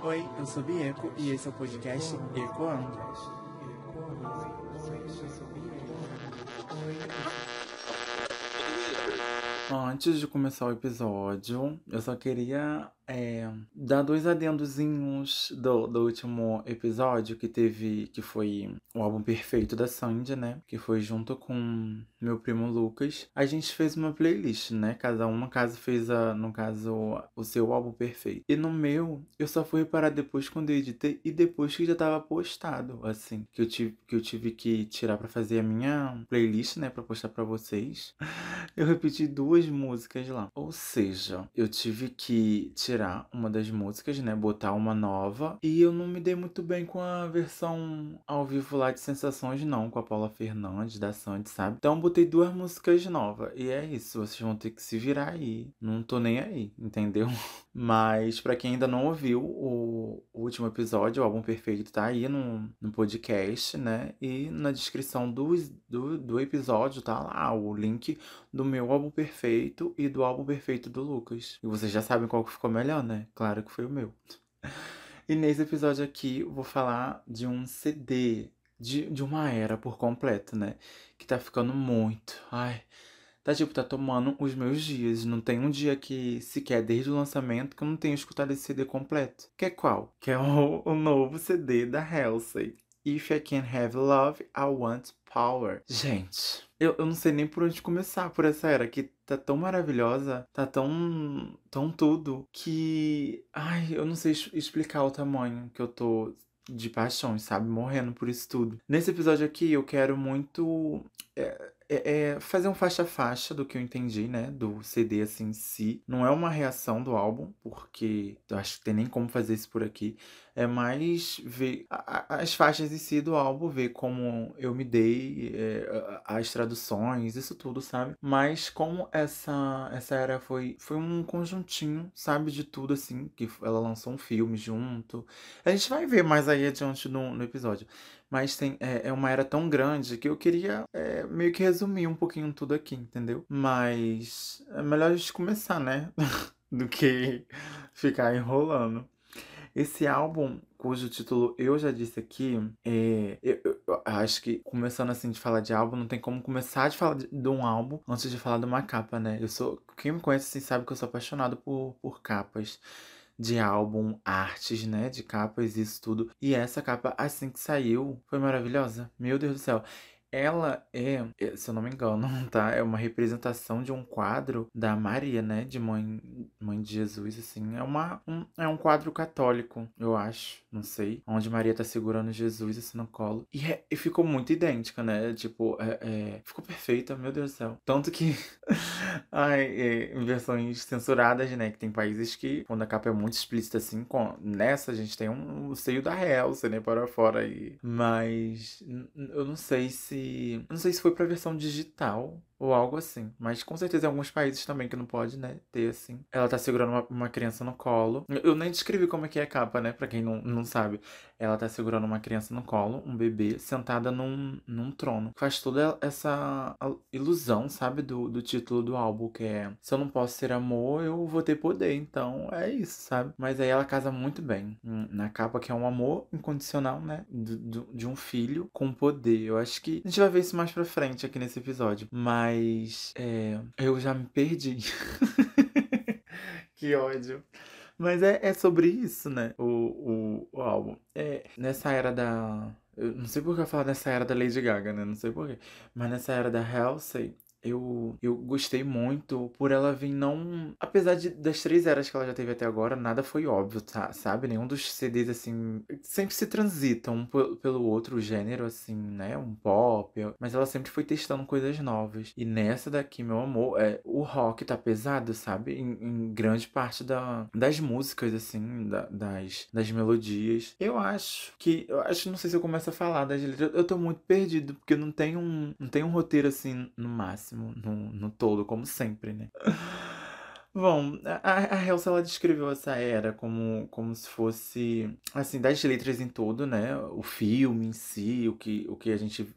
Oi, eu sou Bieco e esse é o podcast Ecoando. Antes de começar o episódio, eu só queria é, dar dois adendozinhos do, do último episódio que teve, que foi o álbum perfeito da Sandy, né? Que foi junto com meu primo Lucas. A gente fez uma playlist, né? Cada uma casa fez, a, no caso, o seu álbum perfeito. E no meu, eu só fui reparar depois quando eu editei e depois que já tava postado, assim. Que eu tive que, eu tive que tirar para fazer a minha playlist, né? Pra postar para vocês. Eu repeti duas músicas lá. Ou seja, eu tive que tirar tirar uma das músicas, né? Botar uma nova. E eu não me dei muito bem com a versão ao vivo lá de Sensações, não, com a Paula Fernandes, da Sandy, sabe? Então botei duas músicas novas. E é isso, vocês vão ter que se virar aí. Não tô nem aí, entendeu? Mas para quem ainda não ouviu o, último episódio, o álbum perfeito tá aí no, no podcast, né? E na descrição do, do, do episódio tá lá o link do meu álbum perfeito e do álbum perfeito do Lucas. E vocês já sabem qual que ficou melhor né? Claro que foi o meu. E nesse episódio aqui vou falar de um CD, de, de uma era por completo, né? Que tá ficando muito. Ai. Tá tipo, tá tomando os meus dias. Não tem um dia que sequer desde o lançamento que eu não tenho escutado esse CD completo. Que é qual? Que é o, o novo CD da Halsey. If I Can Have Love, I Want Power. Gente, eu, eu não sei nem por onde começar por essa era que tá tão maravilhosa, tá tão, tão tudo, que. Ai, eu não sei explicar o tamanho que eu tô de paixão, sabe? Morrendo por isso tudo. Nesse episódio aqui, eu quero muito. É, é, é fazer um faixa-faixa do que eu entendi, né? Do CD assim em si. Não é uma reação do álbum, porque eu acho que tem nem como fazer isso por aqui. É mais ver a, as faixas em si do álbum, ver como eu me dei, é, as traduções, isso tudo, sabe? Mas como essa, essa era foi, foi um conjuntinho, sabe? De tudo, assim, que ela lançou um filme junto. A gente vai ver mais aí adiante no, no episódio mas tem, é, é uma era tão grande que eu queria é, meio que resumir um pouquinho tudo aqui, entendeu? Mas é melhor a gente começar, né? Do que ficar enrolando. Esse álbum, cujo título eu já disse aqui, é, eu, eu, eu, acho que começando assim de falar de álbum, não tem como começar de falar de, de, um álbum antes de falar de uma capa, né? Eu sou. Quem me conhece assim, sabe que eu sou apaixonado por, por capas de álbum, artes, né? De capas, isso tudo. E essa capa, assim que saiu, foi maravilhosa. Meu Deus do céu. Ela é, é, se eu não me engano, tá? É uma representação de um quadro da Maria, né? De mãe, mãe de Jesus, assim. É, uma, um, é um quadro católico, eu acho. Não sei. Onde Maria tá segurando Jesus, assim, no colo. E, é, e ficou muito idêntica, né? Tipo, é, é ficou perfeita, meu Deus do céu. Tanto que. ai, é, em versões censuradas, né? Que tem países que, quando a capa é muito explícita, assim, com, nessa a gente tem um, o seio da Helsa, né? Para fora aí. Mas. Eu não sei se não sei se foi pra versão digital ou algo assim. Mas com certeza em alguns países também que não pode, né, ter assim. Ela tá segurando uma, uma criança no colo. Eu nem descrevi como é que é a capa, né, pra quem não, não sabe. Ela tá segurando uma criança no colo, um bebê, sentada num, num trono. Faz toda essa ilusão, sabe, do, do título do álbum, que é Se eu não posso ter amor, eu vou ter poder. Então é isso, sabe? Mas aí ela casa muito bem. Hum, na capa que é um amor incondicional, né, de, de um filho com poder. Eu acho que a gente vai ver isso mais pra frente aqui nesse episódio. Mas mas é, eu já me perdi. que ódio. Mas é, é sobre isso, né? O, o, o álbum. É, nessa era da. Eu não sei por que eu falo nessa era da Lady Gaga, né? Não sei por quê. Mas nessa era da Halsey, eu, eu gostei muito por ela vir não. Apesar de, das três eras que ela já teve até agora, nada foi óbvio, tá, sabe? Nenhum dos CDs, assim. Sempre se transitam um pelo outro gênero, assim, né? Um pop. Mas ela sempre foi testando coisas novas. E nessa daqui, meu amor, é, o rock tá pesado, sabe? Em, em grande parte da, das músicas, assim, da, das, das melodias. Eu acho que. Eu acho, não sei se eu começo a falar das letras. Eu tô muito perdido, porque não tem um, não tem um roteiro assim no máximo no, no todo, como sempre, né? Bom, a, a Helsa, ela descreveu essa era como, como se fosse, assim, das letras em todo, né? O filme em si, o que, o que a gente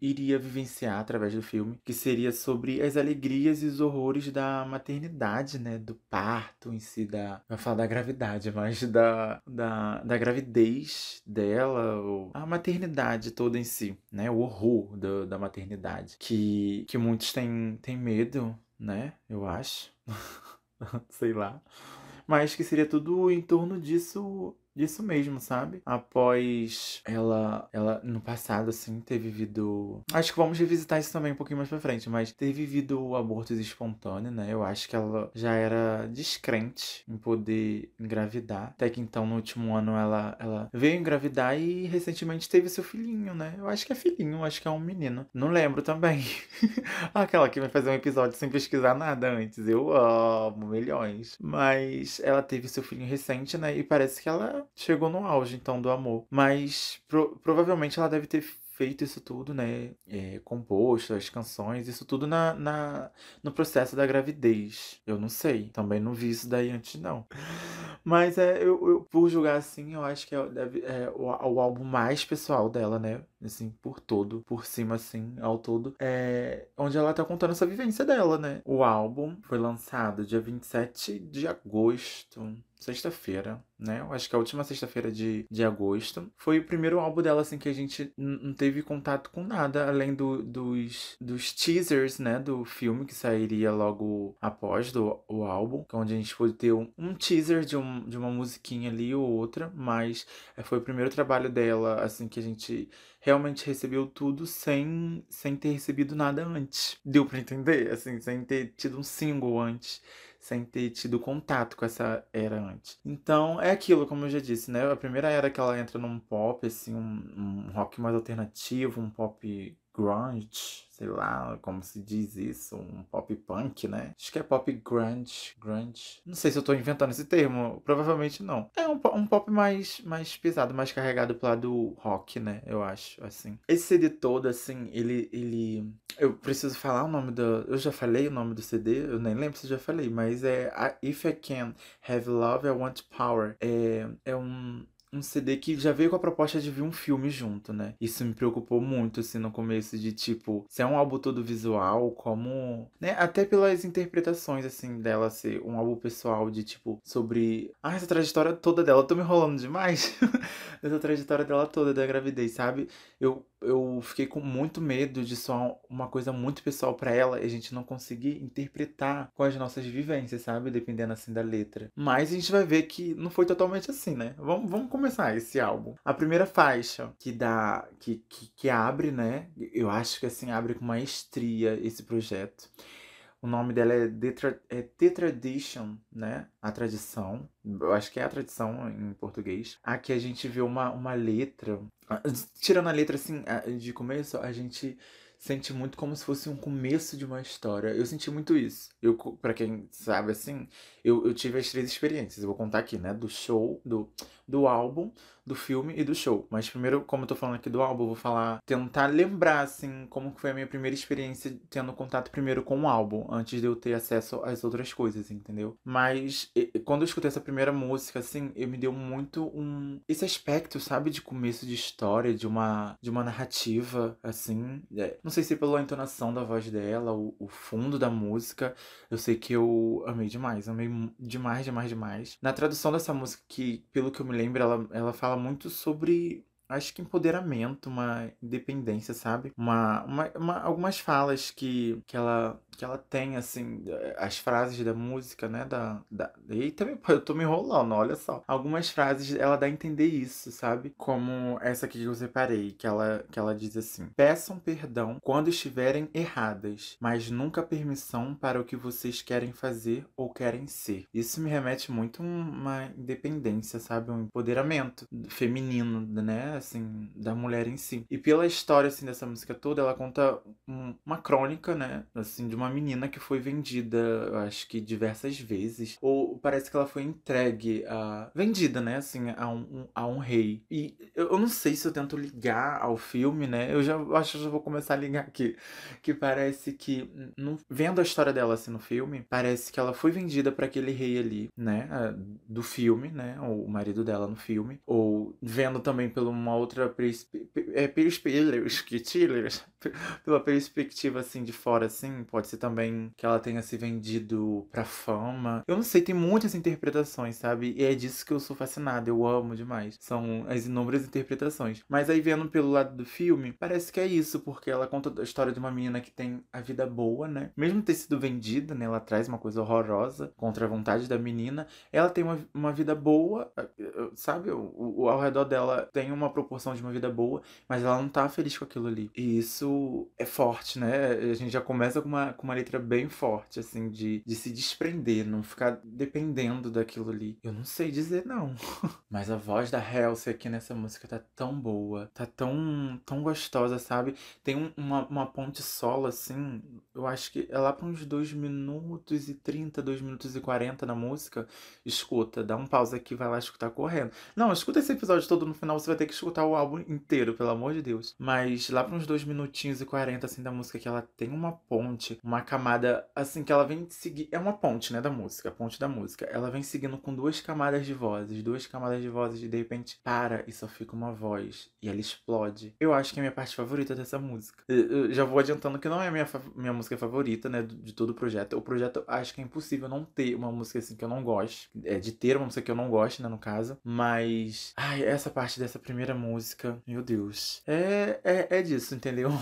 iria vivenciar através do filme, que seria sobre as alegrias e os horrores da maternidade, né? Do parto em si, da. Vai falar da gravidade, mas da, da, da gravidez dela, ou a maternidade toda em si, né? O horror do, da maternidade. Que, que muitos têm, têm medo, né? Eu acho. Sei lá. Mas que seria tudo em torno disso disso mesmo, sabe? Após ela, ela no passado, assim, ter vivido. Acho que vamos revisitar isso também um pouquinho mais pra frente, mas ter vivido o aborto espontâneo, né? Eu acho que ela já era descrente em poder engravidar. Até que então, no último ano, ela, ela veio engravidar e recentemente teve seu filhinho, né? Eu acho que é filhinho, acho que é um menino. Não lembro também. Aquela que vai fazer um episódio sem pesquisar nada antes. Eu amo milhões. Mas ela teve seu filhinho recente, né? E parece que ela chegou no auge, então, do amor. Mas pro, provavelmente ela deve ter feito isso tudo, né? É, composto, as canções, isso tudo na, na, no processo da gravidez. Eu não sei. Também não vi isso daí antes, não. Mas é, eu, eu por julgar assim, eu acho que é, é o, o álbum mais pessoal dela, né? Assim, por todo, por cima, assim, ao todo. É onde ela tá contando essa vivência dela, né? O álbum foi lançado dia 27 de agosto sexta-feira, né? Eu acho que a última sexta-feira de, de agosto. Foi o primeiro álbum dela, assim, que a gente não teve contato com nada, além do, dos, dos teasers, né? Do filme que sairia logo após do, o álbum, é onde a gente pôde ter um, um teaser de, um, de uma musiquinha ali ou outra, mas é, foi o primeiro trabalho dela, assim, que a gente realmente recebeu tudo sem, sem ter recebido nada antes. Deu para entender? Assim, sem ter tido um single antes sem ter tido contato com essa era antes. Então, é aquilo, como eu já disse, né? A primeira era que ela entra num pop, assim, um, um rock mais alternativo, um pop grunge, sei lá como se diz isso, um pop punk, né? Acho que é pop grunge, grunge. Não sei se eu tô inventando esse termo, provavelmente não. É um, um pop mais, mais pesado, mais carregado pro lado rock, né? Eu acho, assim. Esse CD todo, assim, ele, ele... Eu preciso falar o nome do... Eu já falei o nome do CD, eu nem lembro se eu já falei, mas é If I Can Have Love, I Want Power. É, é um um CD que já veio com a proposta de vir um filme junto, né? Isso me preocupou muito, assim, no começo, de tipo, se é um álbum todo visual, como. né? Até pelas interpretações, assim, dela ser um álbum pessoal de tipo, sobre. Ah, essa trajetória toda dela. Eu tô me enrolando demais. essa trajetória dela toda da gravidez, sabe? Eu eu fiquei com muito medo de só uma coisa muito pessoal para ela e a gente não conseguir interpretar com as nossas vivências, sabe? Dependendo assim da letra. Mas a gente vai ver que não foi totalmente assim, né? Vamos, vamos começar esse álbum. A primeira faixa que dá. Que, que, que abre, né? Eu acho que assim abre com maestria esse projeto. O nome dela é The, Tra é The Tradition, né? A tradição. Eu acho que é a tradição em português. Aqui a gente vê uma, uma letra. Tirando a letra assim de começo, a gente sente muito como se fosse um começo de uma história. Eu senti muito isso. Eu, para quem sabe assim, eu, eu tive as três experiências. Eu vou contar aqui, né? Do show, do, do álbum, do filme e do show. Mas primeiro, como eu tô falando aqui do álbum, eu vou falar, tentar lembrar, assim, como foi a minha primeira experiência tendo contato primeiro com o álbum, antes de eu ter acesso às outras coisas, entendeu? Mas quando eu escutei essa primeira música, assim, eu me deu muito um. Esse aspecto, sabe, de começo de história, de uma, de uma narrativa, assim. É, não sei se pela entonação da voz dela, o, o fundo da música, eu sei que eu amei demais, amei demais, demais, demais. Na tradução dessa música, que pelo que eu me lembro, ela, ela fala muito sobre acho que empoderamento, uma independência, sabe? Uma, uma, uma, algumas falas que, que ela que ela tem, assim, as frases da música, né? Da, da... Eita, eu tô me enrolando, olha só. Algumas frases ela dá a entender isso, sabe? Como essa aqui que eu separei, que ela, que ela diz assim: Peçam perdão quando estiverem erradas, mas nunca permissão para o que vocês querem fazer ou querem ser. Isso me remete muito a uma independência, sabe? Um empoderamento feminino, né? Assim, da mulher em si. E pela história, assim, dessa música toda, ela conta um, uma crônica, né? Assim, de uma menina que foi vendida, acho que diversas vezes. Ou parece que ela foi entregue a. vendida, né? Assim, a um, a um rei. E eu não sei se eu tento ligar ao filme, né? Eu já eu acho que já vou começar a ligar aqui. Que parece que, vendo a história dela assim no filme, parece que ela foi vendida para aquele rei ali, né? Do filme, né? O marido dela no filme. Ou vendo também pelo uma outra é, pela perspectiva assim de fora assim, pode ser também que ela tenha se vendido pra fama. Eu não sei, tem muitas interpretações, sabe? E é disso que eu sou fascinada, eu amo demais. São as inúmeras interpretações. Mas aí vendo pelo lado do filme, parece que é isso, porque ela conta a história de uma menina que tem a vida boa, né? Mesmo ter sido vendida, né? Ela traz uma coisa horrorosa contra a vontade da menina. Ela tem uma, uma vida boa, sabe? O, o, ao redor dela tem uma proporção de uma vida boa, mas ela não tá feliz com aquilo ali. E isso é forte, né? A gente já começa com uma, com uma letra bem forte, assim, de, de se desprender, não ficar dependendo daquilo ali. Eu não sei dizer não. mas a voz da Halsey aqui nessa música tá tão boa, tá tão, tão gostosa, sabe? Tem um, uma, uma ponte solo, assim, eu acho que é lá pra uns 2 minutos e 30, 2 minutos e 40 na música. Escuta, dá um pausa aqui, vai lá escutar correndo. Não, escuta esse episódio todo no final, você vai ter que escutar o álbum inteiro, pelo amor de Deus. Mas lá pra uns 2 minutinhos e 40, assim, da música, que ela tem uma ponte, uma camada, assim, que ela vem seguir. É uma ponte, né, da música, a ponte da música. Ela vem seguindo com duas camadas de vozes, duas camadas de vozes, e de repente para e só fica uma voz. E ela explode. Eu acho que é a minha parte favorita dessa música. Eu já vou adiantando que não é a minha, minha música favorita, né, de todo o projeto. O projeto, acho que é impossível não ter uma música assim que eu não goste. É, de ter uma música que eu não goste, né, no caso. Mas, ai, essa parte dessa primeira música, meu Deus. É, é, é disso, entendeu?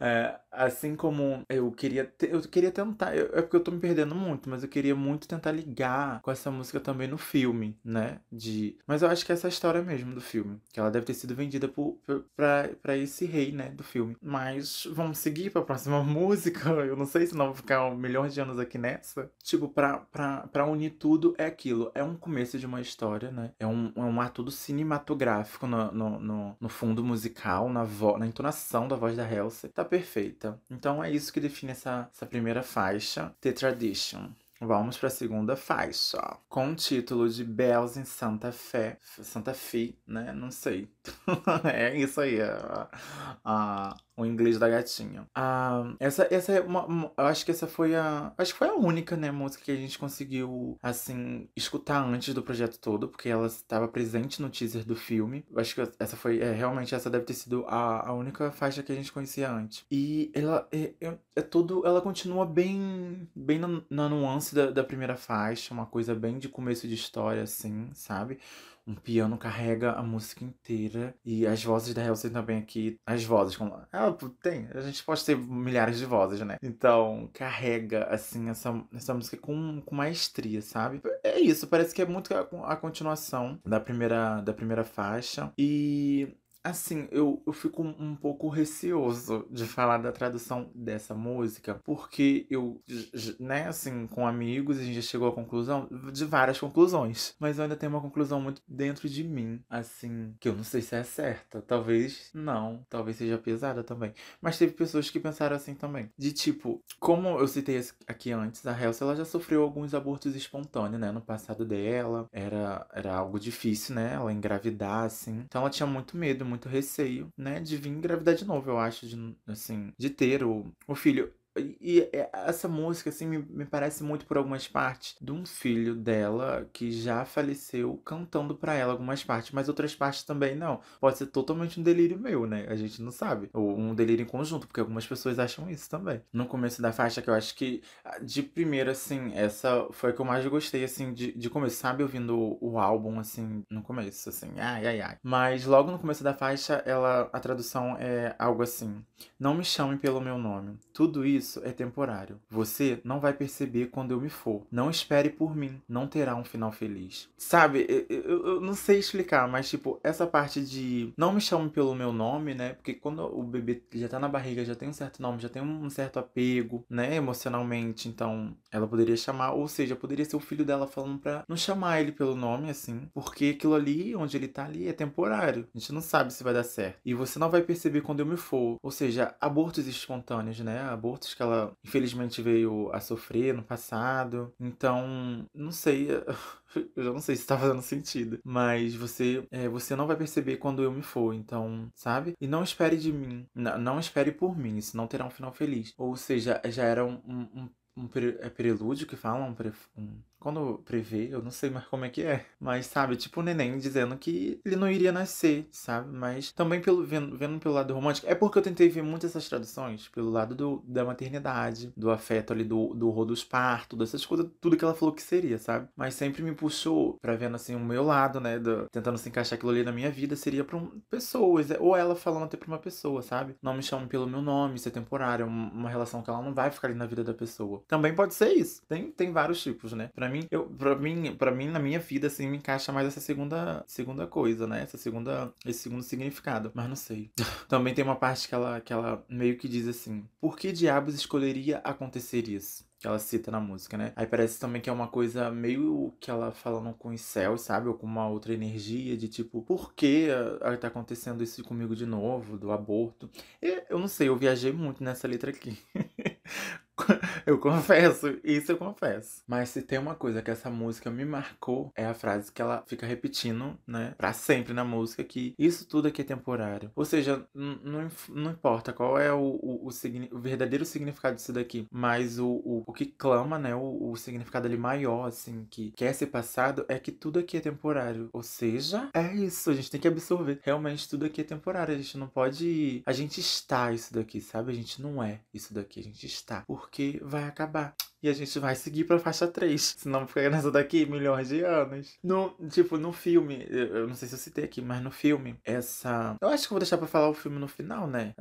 É, assim como eu queria eu queria tentar, eu, é porque eu tô me perdendo muito, mas eu queria muito tentar ligar com essa música também no filme, né? De, mas eu acho que essa é a história mesmo do filme, que ela deve ter sido vendida por pra, esse rei, né, do filme. Mas vamos seguir pra próxima música. Eu não sei se não vou ficar um milhão de anos aqui nessa. Tipo, pra, pra unir tudo é aquilo. É um começo de uma história, né? É um, é um ato cinematográfico no, no, no, no fundo musical, na, vo, na entonação da voz da Halsey. Tá perfeita. Então é isso que define essa, essa primeira faixa, The Tradition. Vamos para a segunda faixa, com o título de Bells em Santa Fé, Santa Fe, né? Não sei. é isso aí, a, a, o inglês da gatinha. Ah, essa, essa é uma, uma, Eu acho que essa foi a. Acho que foi a única, né, música que a gente conseguiu, assim, escutar antes do projeto todo, porque ela estava presente no teaser do filme. Eu acho que essa foi. É, realmente, essa deve ter sido a, a única faixa que a gente conhecia antes. E ela é, é, é tudo. Ela continua bem. Bem na, na nuance da, da primeira faixa, uma coisa bem de começo de história, assim, sabe? Um piano carrega a música inteira e as vozes da Halsey também aqui, as vozes como ela tem, a gente pode ter milhares de vozes, né? Então, carrega assim essa, essa música com, com maestria, sabe? É isso, parece que é muito a, a continuação da primeira da primeira faixa e Assim, eu, eu fico um pouco receoso de falar da tradução dessa música, porque eu, né, assim, com amigos, a gente já chegou à conclusão de várias conclusões, mas eu ainda tenho uma conclusão muito dentro de mim, assim, que eu não sei se é certa, talvez não, talvez seja pesada também, mas teve pessoas que pensaram assim também, de tipo, como eu citei aqui antes, a Helsa, ela já sofreu alguns abortos espontâneos, né, no passado dela, era, era algo difícil, né, ela engravidar, assim, então ela tinha muito medo, muito receio, né, de vir engravidar de novo, eu acho, de, assim, de ter o, o filho. E essa música, assim, me, me parece muito por algumas partes de um filho dela que já faleceu cantando para ela algumas partes, mas outras partes também não. Pode ser totalmente um delírio meu, né? A gente não sabe. Ou um delírio em conjunto, porque algumas pessoas acham isso também. No começo da faixa, que eu acho que, de primeira, assim, essa foi a que eu mais gostei, assim, de, de começo, sabe? Ouvindo o, o álbum, assim, no começo, assim, ai, ai, ai. Mas logo no começo da faixa, ela, a tradução é algo assim: Não me chame pelo meu nome. Tudo isso isso é temporário. Você não vai perceber quando eu me for. Não espere por mim. Não terá um final feliz. Sabe, eu, eu, eu não sei explicar, mas tipo, essa parte de não me chame pelo meu nome, né? Porque quando o bebê já tá na barriga, já tem um certo nome, já tem um certo apego, né? Emocionalmente. Então, ela poderia chamar, ou seja, poderia ser o filho dela falando pra não chamar ele pelo nome, assim. Porque aquilo ali, onde ele tá ali, é temporário. A gente não sabe se vai dar certo. E você não vai perceber quando eu me for. Ou seja, abortos espontâneos, né? Abortos que ela infelizmente veio a sofrer no passado. Então, não sei. Eu já não sei se tá fazendo sentido. Mas você é, você não vai perceber quando eu me for. Então, sabe? E não espere de mim. Não, não espere por mim. Isso não terá um final feliz. Ou seja, já era um, um, um, um é prelúdio que falam? Um, um quando prevê, eu não sei mais como é que é. Mas, sabe, tipo o neném dizendo que ele não iria nascer, sabe? Mas também pelo, vendo, vendo pelo lado romântico. É porque eu tentei ver muitas essas traduções pelo lado do, da maternidade, do afeto ali, do, do dos partos, dessas coisas, tudo que ela falou que seria, sabe? Mas sempre me puxou pra vendo assim o meu lado, né? Do, tentando se encaixar aquilo ali na minha vida, seria pra um, pessoas. É, ou ela falando até pra uma pessoa, sabe? Não me chame pelo meu nome, isso é temporário, é uma relação que ela não vai ficar ali na vida da pessoa. Também pode ser isso. Tem, tem vários tipos, né? Pra mim, eu, pra mim, pra mim, na minha vida, assim, me encaixa mais essa segunda, segunda coisa, né? Essa segunda, esse segundo significado. Mas não sei. Também tem uma parte que ela, que ela meio que diz assim: Por que diabos escolheria acontecer isso? que ela cita na música, né? Aí parece também que é uma coisa meio que ela falando com os céus, sabe? Ou com uma outra energia de tipo, por que tá acontecendo isso comigo de novo, do aborto? E, eu não sei, eu viajei muito nessa letra aqui. eu confesso, isso eu confesso. Mas se tem uma coisa que essa música me marcou, é a frase que ela fica repetindo, né, pra sempre na música, que isso tudo aqui é temporário. Ou seja, não, não importa qual é o, o, o, o, verdadeiro significado disso daqui, mas o, o, o que clama, né, o, o significado ali maior, assim, que quer ser passado, é que tudo aqui é temporário. Ou seja, é isso, a gente tem que absorver. Realmente tudo aqui é temporário, a gente não pode... A gente está isso daqui, sabe? A gente não é isso daqui, a gente está. Por porque vai acabar. E a gente vai seguir pra faixa 3. Senão fica nessa daqui milhões de anos. No, tipo, no filme, eu não sei se eu citei aqui, mas no filme, essa. Eu acho que eu vou deixar pra falar o filme no final, né?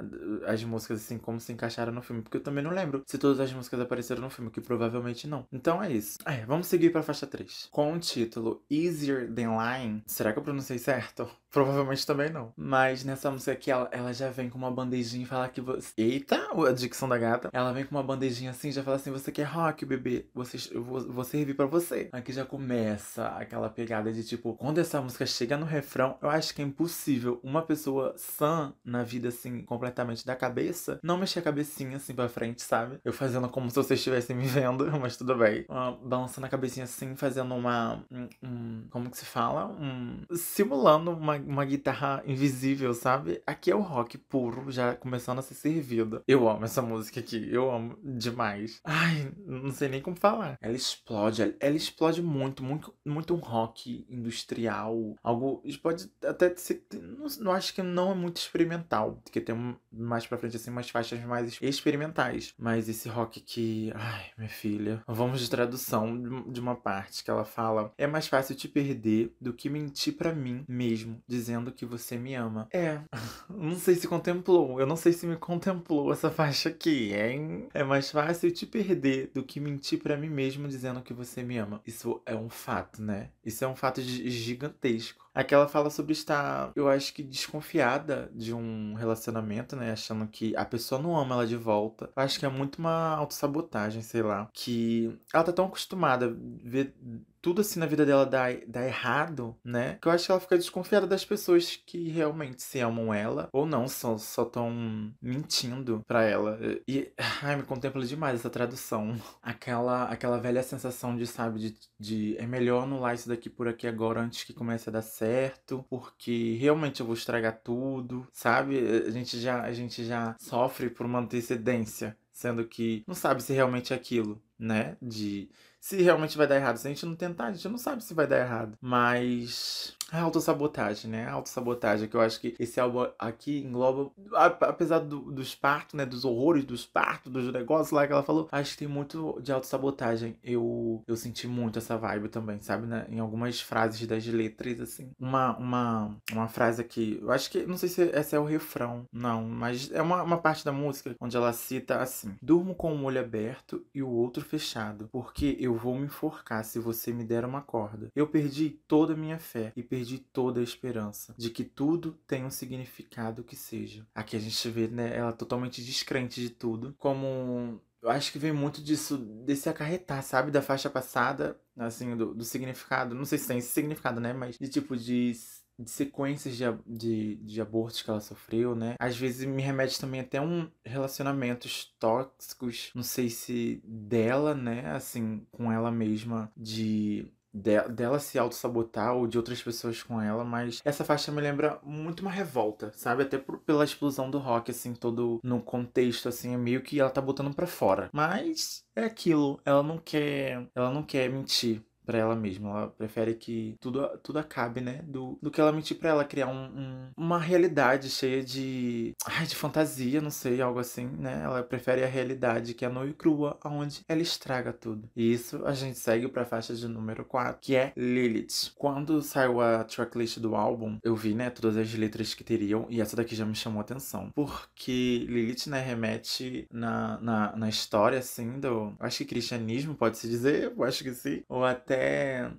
As músicas, assim, como se encaixaram no filme. Porque eu também não lembro se todas as músicas apareceram no filme, que provavelmente não. Então é isso. É, vamos seguir pra faixa 3. Com o título Easier Than Line. Será que eu pronunciei certo? Provavelmente também não. Mas nessa música aqui, ela, ela já vem com uma bandejinha e fala que você. Eita, a dicção da gata. Ela vem com uma bandejinha assim, já fala assim: você quer rock? Rock, bebê. Você, eu vou, vou servir pra você. Aqui já começa aquela pegada de tipo, quando essa música chega no refrão, eu acho que é impossível uma pessoa sã na vida, assim, completamente da cabeça, não mexer a cabecinha assim pra frente, sabe? Eu fazendo como se vocês estivessem me vendo, mas tudo bem. Uh, balançando a cabecinha assim, fazendo uma. Um, um, como que se fala? Um, simulando uma, uma guitarra invisível, sabe? Aqui é o rock puro, já começando a ser servido. Eu amo essa música aqui, eu amo demais. Ai, não sei nem como falar. Ela explode, ela explode muito, muito, muito um rock industrial. Algo. Pode até ser. Não, não acho que não é muito experimental. Porque tem mais pra frente, assim, umas faixas mais experimentais. Mas esse rock que. Ai, minha filha. Vamos de tradução de uma parte que ela fala: É mais fácil te perder do que mentir para mim mesmo, dizendo que você me ama. É. Não sei se contemplou. Eu não sei se me contemplou essa faixa aqui, hein? É mais fácil te perder do que mentir para mim mesmo dizendo que você me ama. Isso é um fato, né? Isso é um fato gigantesco. Aqui ela fala sobre estar, eu acho que desconfiada de um relacionamento, né? Achando que a pessoa não ama ela de volta. Eu acho que é muito uma autossabotagem, sei lá. Que ela tá tão acostumada a ver tudo assim na vida dela dá, dá errado, né? Que eu acho que ela fica desconfiada das pessoas que realmente se amam ela ou não, só só tão mentindo pra ela. E ai, me contempla demais essa tradução. Aquela aquela velha sensação de, sabe, de, de é melhor anular isso daqui por aqui agora antes que comece a dar certo, porque realmente eu vou estragar tudo, sabe? A gente já a gente já sofre por uma antecedência, sendo que não sabe se realmente é aquilo, né? De se realmente vai dar errado. Se a gente não tentar, a gente não sabe se vai dar errado. Mas é autossabotagem, né? Autossabotagem, que eu acho que esse álbum aqui engloba, apesar do, dos partos, né? Dos horrores dos partos, dos negócios lá que ela falou, acho que tem muito de autossabotagem. Eu, eu senti muito essa vibe também, sabe? Né? Em algumas frases das letras, assim. Uma, uma, uma frase aqui, eu acho que, não sei se essa é o refrão, não, mas é uma, uma parte da música onde ela cita assim: Durmo com um olho aberto e o outro fechado, porque eu vou me enforcar se você me der uma corda. Eu perdi toda a minha fé e perdi perdi toda a esperança de que tudo tem um significado que seja. Aqui a gente vê, né, ela totalmente descrente de tudo, como eu acho que vem muito disso, desse acarretar, sabe? Da faixa passada, assim, do, do significado. Não sei se tem esse significado, né? Mas de tipo de de sequências de, de, de abortos que ela sofreu, né? Às vezes me remete também até um relacionamentos tóxicos, não sei se dela, né? Assim, com ela mesma, de de, dela se auto-sabotar ou de outras pessoas com ela, mas essa faixa me lembra muito uma revolta, sabe? Até por, pela explosão do rock, assim, todo no contexto, assim, é meio que ela tá botando pra fora. Mas é aquilo, ela não quer, ela não quer mentir para ela mesma. Ela prefere que tudo, tudo acabe, né? Do, do que ela mentir para ela, criar um, um, uma realidade cheia de. Ai, de fantasia, não sei, algo assim, né? Ela prefere a realidade que é nua e crua, onde ela estraga tudo. E isso a gente segue pra faixa de número 4, que é Lilith. Quando saiu a tracklist do álbum, eu vi, né, todas as letras que teriam, e essa daqui já me chamou atenção. Porque Lilith, né, remete na, na, na história, assim, do. Acho que cristianismo, pode-se dizer, eu acho que sim. Ou até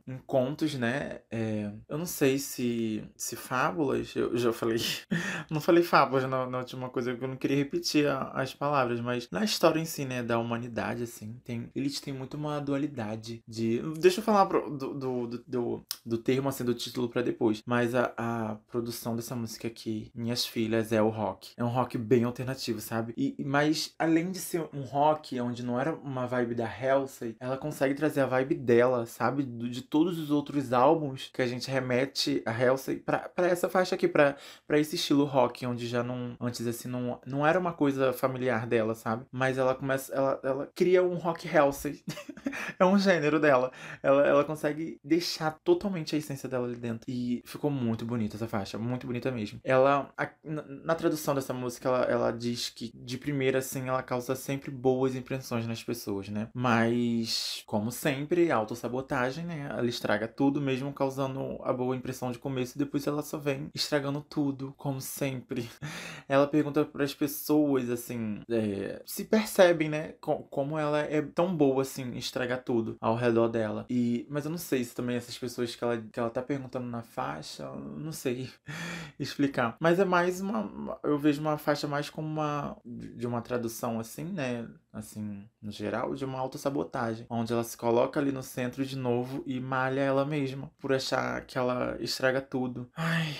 em contos, né? É, eu não sei se, se fábulas, eu já falei. não falei fábulas na, na última coisa, porque eu não queria repetir a, as palavras, mas na história em si, né, da humanidade, assim, tem. Lilith tem muito uma dualidade de. Deixa eu falar pro, do, do, do, do, do termo, assim, do título para depois. Mas a, a produção dessa música aqui, Minhas Filhas, é o rock. É um rock bem alternativo, sabe? E, mas além de ser um rock onde não era uma vibe da Halsey, ela consegue trazer a vibe dela, sabe? De todos os outros álbuns que a gente remete a Halsey pra essa faixa aqui, pra esse estilo rock, onde já não. Antes, assim, não, não era uma coisa familiar dela, sabe? Mas ela começa. Ela, ela cria um rock Halsey. é um gênero dela. Ela, ela consegue deixar totalmente a essência dela ali dentro. E ficou muito bonita essa faixa, muito bonita mesmo. Ela, a, na, na, tradução dessa música, ela, ela diz que de primeira, assim, ela causa sempre boas impressões nas pessoas, né? Mas, como sempre, autossabotagem, né? Ela estraga tudo, mesmo causando a boa impressão de começo, e depois ela só vem estragando tudo, como sempre. Ela pergunta para as pessoas, assim, é, se percebem, né? como ela é tão boa, assim, estragar tudo ao redor dela. E, mas eu não sei se também essas pessoas que ela, que ela tá perguntando na faixa, não sei explicar. Mas é mais uma. Eu vejo uma faixa mais como uma. de uma tradução assim, né? Assim, no geral, de uma autossabotagem. Onde ela se coloca ali no centro de novo e malha ela mesma. Por achar que ela estraga tudo. Ai.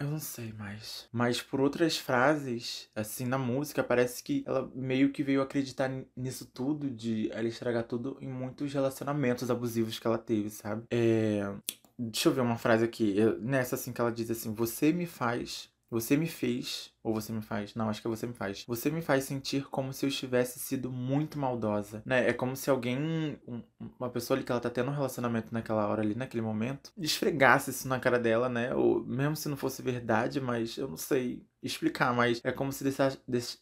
Eu não sei mais. Mas por outras frases, assim, na música, parece que ela meio que veio acreditar nisso tudo, de ela estragar tudo em muitos relacionamentos abusivos que ela teve, sabe? É... Deixa eu ver uma frase aqui. Nessa, assim, que ela diz assim: Você me faz. Você me fez ou você me faz? Não, acho que você me faz. Você me faz sentir como se eu tivesse sido muito maldosa, né? É como se alguém, um, uma pessoa ali que ela tá tendo um relacionamento naquela hora ali, naquele momento, esfregasse isso na cara dela, né? Ou mesmo se não fosse verdade, mas eu não sei explicar, mas é como se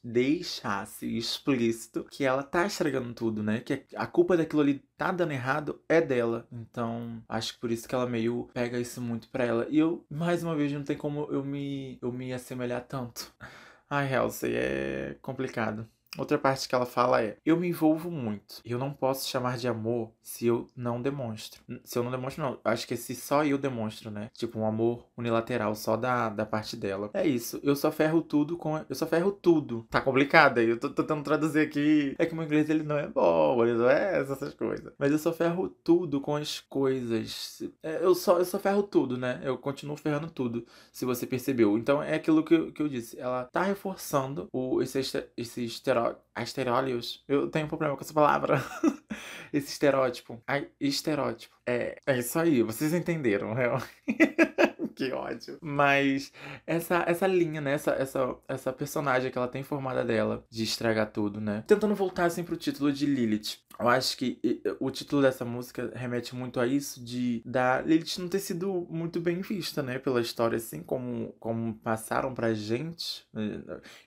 deixasse, explícito que ela tá estragando tudo, né? Que a culpa daquilo ali tá dando errado é dela. Então, acho que por isso que ela meio pega isso muito pra ela. E eu, mais uma vez, não tem como eu me, eu me assemelhar tanto. Ai, Halsey, é complicado. Outra parte que ela fala é: Eu me envolvo muito. Eu não posso chamar de amor se eu não demonstro. Se eu não demonstro, não. Acho que se só eu demonstro, né? Tipo, um amor unilateral só da, da parte dela. É isso. Eu só ferro tudo com. Eu só ferro tudo. Tá complicado aí. Eu tô tentando traduzir aqui. É que o meu inglês ele não é bom, ele não é essas coisas. Mas eu só ferro tudo com as coisas. É, eu, só, eu só ferro tudo, né? Eu continuo ferrando tudo, se você percebeu. Então é aquilo que eu, que eu disse. Ela tá reforçando o, esse, esse estereótipo esterólios. Eu tenho um problema com essa palavra. Esse estereótipo. Ai, estereótipo. É, é isso aí, vocês entenderam, real. que ódio. Mas essa, essa linha, né? Essa, essa, essa personagem que ela tem formada dela de estragar tudo, né? Tentando voltar assim pro título de Lilith. Eu acho que o título dessa música remete muito a isso de da Lilith não ter sido muito bem vista, né, pela história assim como como passaram pra gente, né,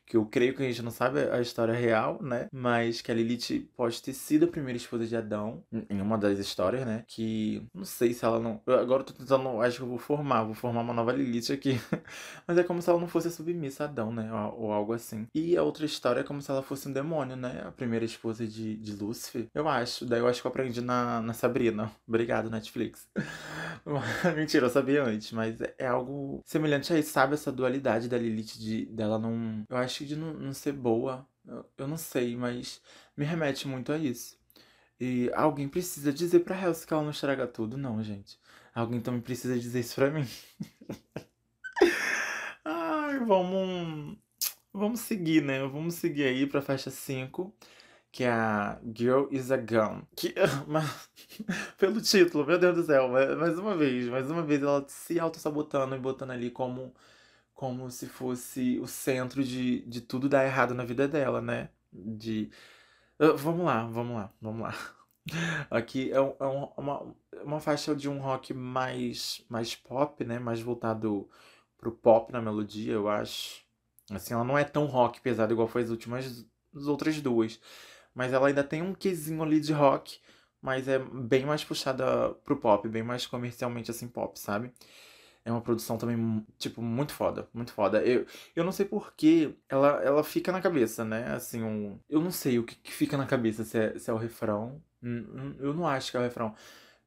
que eu creio que a gente não sabe a história real, né, mas que a Lilith pode ter sido a primeira esposa de Adão em uma das histórias, né, que não sei se ela não, eu agora eu tô tentando, acho que eu vou formar, vou formar uma nova Lilith aqui. mas é como se ela não fosse submissa a Adão, né, ou, ou, algo assim. E a outra história é como se ela fosse um demônio, né, a primeira esposa de de Lúcifer. Eu acho. Daí eu acho que eu aprendi na, na Sabrina. Obrigado, Netflix. Mentira, eu sabia antes, mas é algo semelhante a isso, sabe? Essa dualidade da Lilith de, dela não. Eu acho que de não, não ser boa. Eu, eu não sei, mas me remete muito a isso. E alguém precisa dizer pra Helsa que ela não estraga tudo, não, gente. Alguém também precisa dizer isso pra mim. Ai, vamos. Vamos seguir, né? Vamos seguir aí pra faixa 5 que é a Girl is a Gun. Que, mas, pelo título, meu Deus do céu, mais uma vez, mais uma vez ela se auto-sabotando e botando ali como, como se fosse o centro de, de tudo dar errado na vida dela, né? De. Uh, vamos lá, vamos lá, vamos lá. Aqui é, um- é um- uma, uma faixa de um rock mais, mais pop, né? Mais voltado pro pop na melodia, eu acho. Assim, ela não é tão rock pesado igual foi as últimas, as outras duas. Mas ela ainda tem um quesinho ali de rock, mas é bem mais puxada pro pop, bem mais comercialmente assim pop, sabe? É uma produção também, tipo, muito foda, muito foda. Eu, eu não sei por que ela, ela fica na cabeça, né? Assim, um, eu não sei o que, que fica na cabeça, se é, se é o refrão. Eu não acho que é o refrão.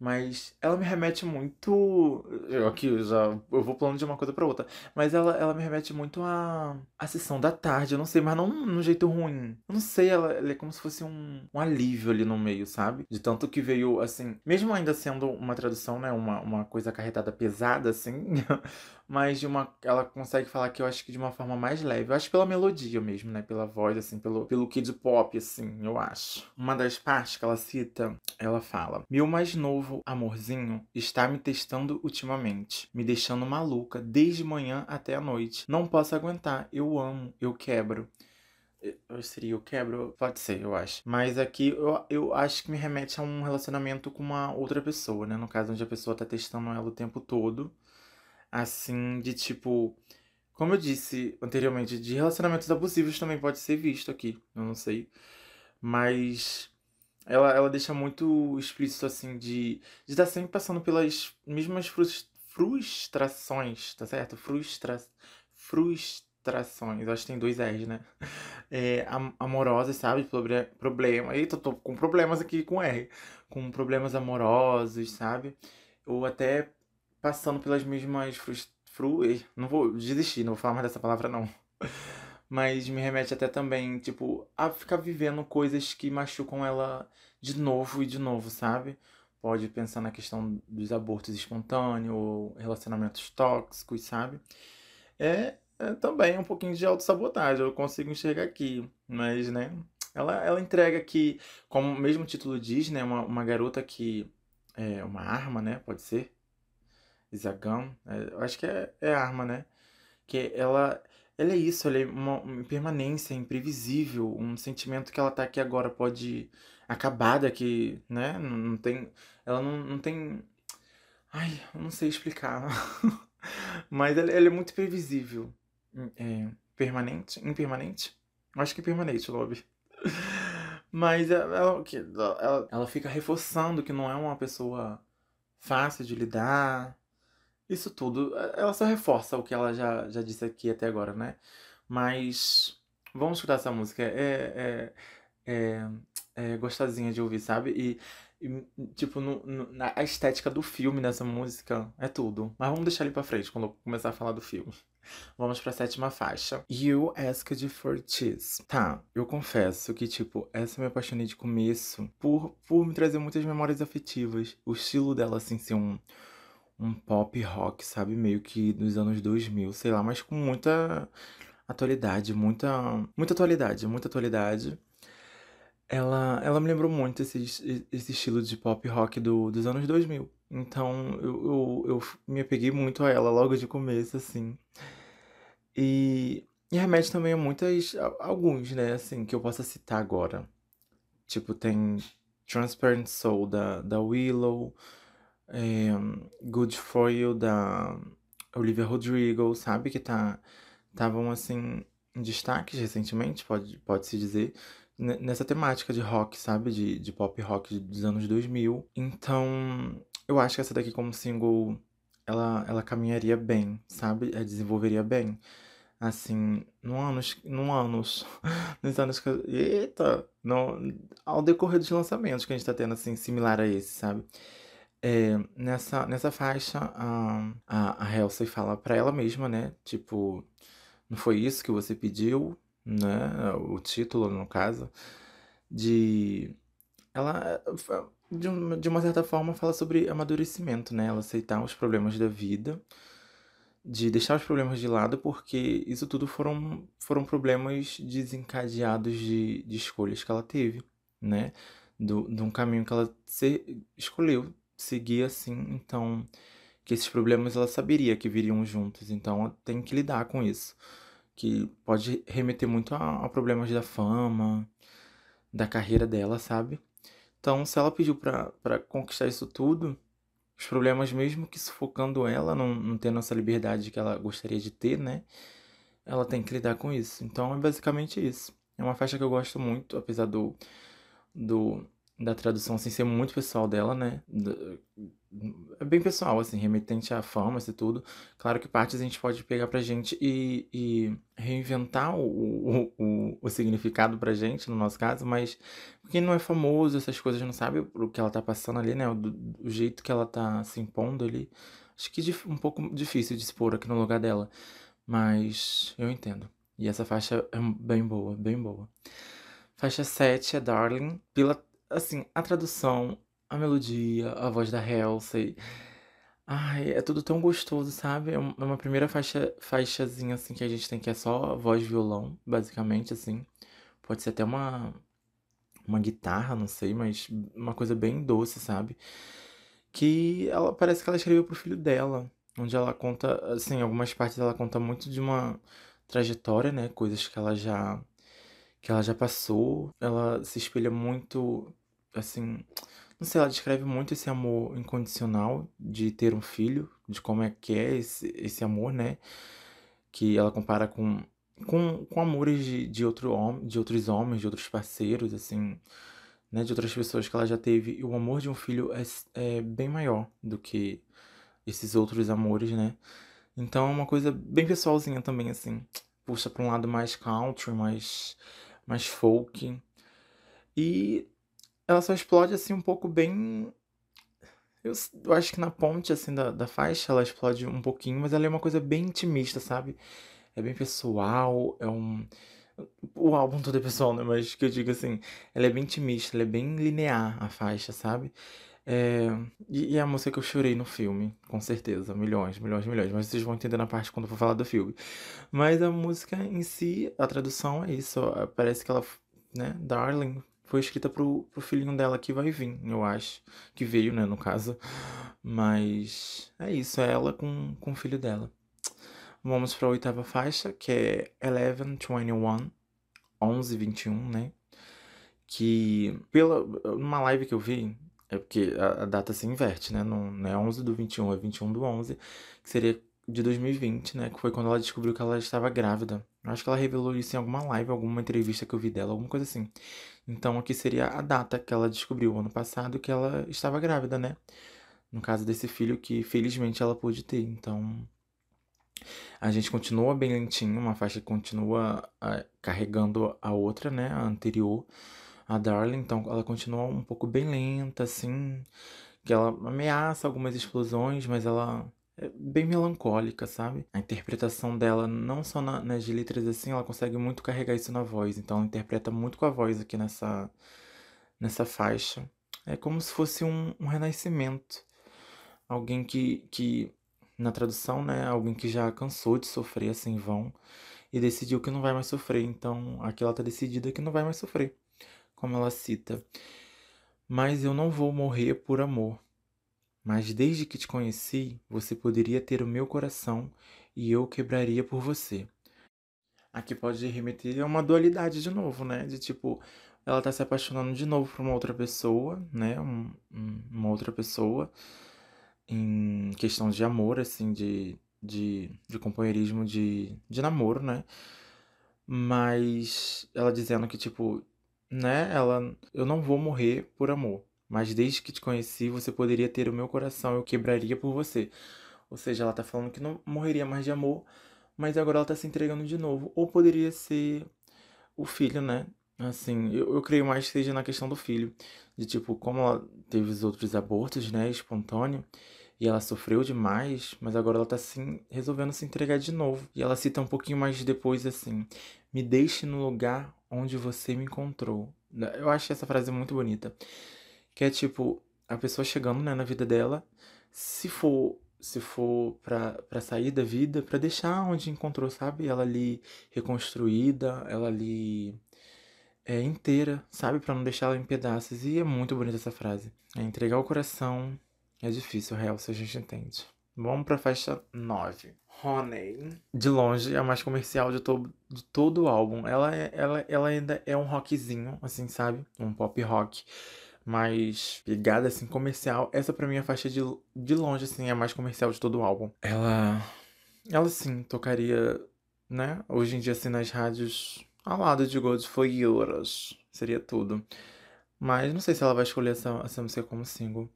Mas ela me remete muito. Eu aqui já. Eu vou pulando de uma coisa pra outra. Mas ela, ela me remete muito à, à sessão da tarde. Eu não sei, mas não num jeito ruim. Eu não sei, ela, ela é como se fosse um, um alívio ali no meio, sabe? De tanto que veio, assim. Mesmo ainda sendo uma tradução, né? Uma, uma coisa acarretada pesada, assim. Mas de uma. Ela consegue falar que eu acho que de uma forma mais leve. Eu acho pela melodia mesmo, né? Pela voz, assim, pelo, pelo kid pop, assim, eu acho. Uma das partes que ela cita, ela fala: Meu mais novo amorzinho está me testando ultimamente, me deixando maluca desde manhã até a noite. Não posso aguentar, eu amo, eu quebro. Eu seria eu quebro? Pode ser, eu acho. Mas aqui eu, eu acho que me remete a um relacionamento com uma outra pessoa, né? No caso, onde a pessoa tá testando ela o tempo todo. Assim, de tipo. Como eu disse anteriormente, de relacionamentos abusivos também pode ser visto aqui. Eu não sei. Mas ela, ela deixa muito explícito, assim, de de estar sempre passando pelas mesmas frus- frustrações, tá certo? Frustra, frustrações. Acho que tem dois R's, né? É, am- amorosas, sabe? Proble- Problema. Eita, tô com problemas aqui com R. Com problemas amorosos, sabe? Ou até passando pelas mesmas frus... Fru... Não vou desistir, não vou falar mais dessa palavra, não. Mas me remete até também, tipo, a ficar vivendo coisas que machucam ela de novo e de novo, sabe? Pode pensar na questão dos abortos espontâneos, ou relacionamentos tóxicos, sabe? É, é também um pouquinho de autossabotagem, eu consigo enxergar aqui. Mas, né? Ela, ela entrega que, como o mesmo título diz, né? Uma, uma garota que é uma arma, né? Pode ser. Isagan. É, acho que é, é arma, né? Que ela, ela é isso, ela é uma, uma impermanência, imprevisível, um sentimento que ela tá aqui agora pode acabar daqui, né? Não, não tem, ela não, não tem, ai, eu não sei explicar, mas ela, ela é muito previsível, é, permanente, impermanente, acho que é permanente, Lobby. Mas ela, ela, ela fica reforçando que não é uma pessoa fácil de lidar, isso tudo, eh, ela só reforça o que ela já, já disse aqui até agora, né? Mas vamos escutar essa música. É, é, é, é gostosinha de ouvir, sabe? E, e, tipo, no, no- na, a estética do filme nessa música é tudo. Mas vamos deixar ali pra frente quando eu começar a falar do filme. Vamos pra sétima faixa. You Asked for Cheese. Tá, eu confesso que, tipo, essa eu me apaixonei de começo por, por me trazer muitas memórias afetivas. O estilo dela, assim, ser um um pop rock, sabe? Meio que dos anos 2000, sei lá, mas com muita atualidade, muita, muita atualidade, muita atualidade. Ela, ela me lembrou muito esse, esse estilo de pop rock do, dos anos 2000. Então eu, eu, eu me apeguei muito a ela logo de começo, assim. E, e remete também a muitas, a- alguns, né, assim, que eu possa citar agora. Tipo, tem Transparent Soul da, da Willow, é, Good For You da Olivia Rodrigo, sabe? Que tá estavam assim em destaque recentemente, pode, pode-se dizer, ne- nessa temática de rock, sabe? De, de pop rock dos anos 2000. Então, eu acho que essa daqui como single, ela, ela caminharia bem, sabe? Ela desenvolveria bem. Assim, no anos, no anos, nos anos que, eita, no, ao decorrer dos lançamentos que a gente tá tendo, assim, similar a esse, sabe? É, nessa, nessa faixa, a, a, a Halsey fala pra ela mesma, né? Tipo, não foi isso que você pediu, né? O título, no caso, de. Ela, de, de uma certa forma, fala sobre amadurecimento, né? Ela aceitar os problemas da vida, de deixar os problemas de lado, porque isso tudo foram, foram problemas desencadeados de, de escolhas que ela teve, né? Do, de um caminho que ela se, escolheu seguir assim, então que esses problemas ela saberia que viriam juntos, então tem que lidar com isso, que pode remeter muito a, a problemas da fama, da carreira dela, sabe? Então, se ela pediu pra conquistar isso tudo, os problemas, mesmo que sufocando ela, não, não tendo essa liberdade que ela gostaria de ter, né? Ela tem que lidar com isso. Então, é basicamente isso. É uma faixa que eu gosto muito, apesar do, do da tradução assim, ser muito pessoal dela, né? É bem pessoal, assim, remetente à fama e tudo. Claro que partes a gente pode pegar pra gente e, e reinventar o, o, o, o, significado pra gente, no nosso caso, mas quem não é famoso, essas coisas não sabe o que ela tá passando ali, né? O, do, jeito que ela tá se impondo ali. Acho que um pouco difícil de expor aqui no lugar dela. Mas eu entendo. E essa faixa é bem boa, bem boa. Faixa 7 é Darling. Pela assim, a tradução, a melodia, a voz da Halsey. Ai, é tudo tão gostoso, sabe? É, é uma primeira faixa, faixazinha, assim, que a gente tem que é só voz e violão, basicamente, assim. Pode ser até uma, uma guitarra, não sei, mas uma coisa bem doce, sabe? Que ela parece que ela escreveu pro filho dela, onde ela conta, assim, algumas partes ela conta muito de uma trajetória, né? Coisas que ela já que ela já passou. Ela se espelha muito, assim, não sei, ela descreve muito esse amor incondicional de ter um filho, de como é que é esse, esse amor, né? Que ela compara com, com, com amores de, de, outro homem, de outros homens, de outros parceiros, assim, né? De outras pessoas que ela já teve. E o amor de um filho é, é bem maior do que esses outros amores, né? Então é uma coisa bem pessoalzinha também, assim. Puxa pra um lado mais country, mais mais folk. E ela só explode assim um pouco bem. Eu, eu acho que na ponte assim da, da faixa ela explode um pouquinho, mas ela é uma coisa bem intimista, sabe? É bem pessoal, é um. O álbum todo é pessoal, né? Mas que eu digo assim, ela é bem intimista, ela é bem linear a faixa, sabe? É... E, e, a música que eu chorei no filme, com certeza. Milhões, milhões, milhões. Mas vocês vão entender na parte quando eu for falar do filme. Mas a música em si, a tradução é isso. Parece que ela, né, Darling, foi escrita pro, pro filhinho dela que vai vir, eu acho. Que veio, né, no caso. Mas é isso, é ela com, com o filho dela. Vamos para a oitava faixa, que é 1121, 1121, né? Que pela numa live que eu vi, é porque a, a, data se inverte, né? Não, não é 11 do 21, é 21 do 11, que seria de 2020, né? Que foi quando ela descobriu que ela estava grávida. Eu acho que ela revelou isso em alguma live, alguma entrevista que eu vi dela, alguma coisa assim. Então aqui seria a data que ela descobriu ano passado que ela estava grávida, né? No caso desse filho que felizmente ela pôde ter. Então a gente continua bem lentinho, uma faixa que continua a, carregando a outra, né? A anterior a Darling, então ela continua um pouco bem lenta, assim, que ela ameaça algumas explosões, mas ela bem melancólica, sabe? A interpretação dela, não só na, nas letras assim, ela consegue muito carregar isso na voz, então ela interpreta muito com a voz aqui nessa, nessa faixa. É como se fosse um, um renascimento. Alguém que, que, na tradução, né, alguém que já cansou de sofrer assim vão e decidiu que não vai mais sofrer. Então, aqui ela tá decidida que não vai mais sofrer como ela cita. Mas eu não vou morrer por amor. Mas desde que te conheci, você poderia ter o meu coração e eu quebraria por você. Aqui pode remeter a uma dualidade de novo, né? De tipo, ela tá se apaixonando de novo por uma outra pessoa, né? Um, uma outra pessoa em questão de amor, assim, de, de, de companheirismo, de, de namoro, né? Mas ela dizendo que, tipo, né? Ela, eu não vou morrer por amor, mas desde que te conheci, você poderia ter o meu coração, eu quebraria por você. Ou seja, ela tá falando que não morreria mais de amor, mas agora ela tá se entregando de novo. Ou poderia ser o filho, né? Assim, eu, eu creio mais que seja na questão do filho. De tipo, como ela teve os outros abortos, né? Espontâneo. E ela sofreu demais, mas agora ela tá assim, resolvendo se entregar de novo. E ela cita um pouquinho mais depois assim: Me deixe no lugar onde você me encontrou. Eu acho essa frase muito bonita. Que é tipo, a pessoa chegando né, na vida dela, se for se for para sair da vida, para deixar onde encontrou, sabe? Ela ali reconstruída, ela ali é, inteira, sabe? para não deixar ela em pedaços. E é muito bonita essa frase. É entregar o coração é difícil, real, se a gente entende. Vamos pra faixa 9. Honey. De longe, é a mais comercial de, to de todo o álbum. Ela, é, ela, ela ainda é um rockzinho, assim, sabe? Um pop rock. Mais pegada, assim, comercial. Essa pra mim é a faixa de, de longe, assim, é a mais comercial de todo o álbum. Ela. Ela sim tocaria, né? Hoje em dia, assim, nas rádios ao lado de Gold for Euros. Seria tudo. Mas não sei se ela vai escolher essa, essa música como single.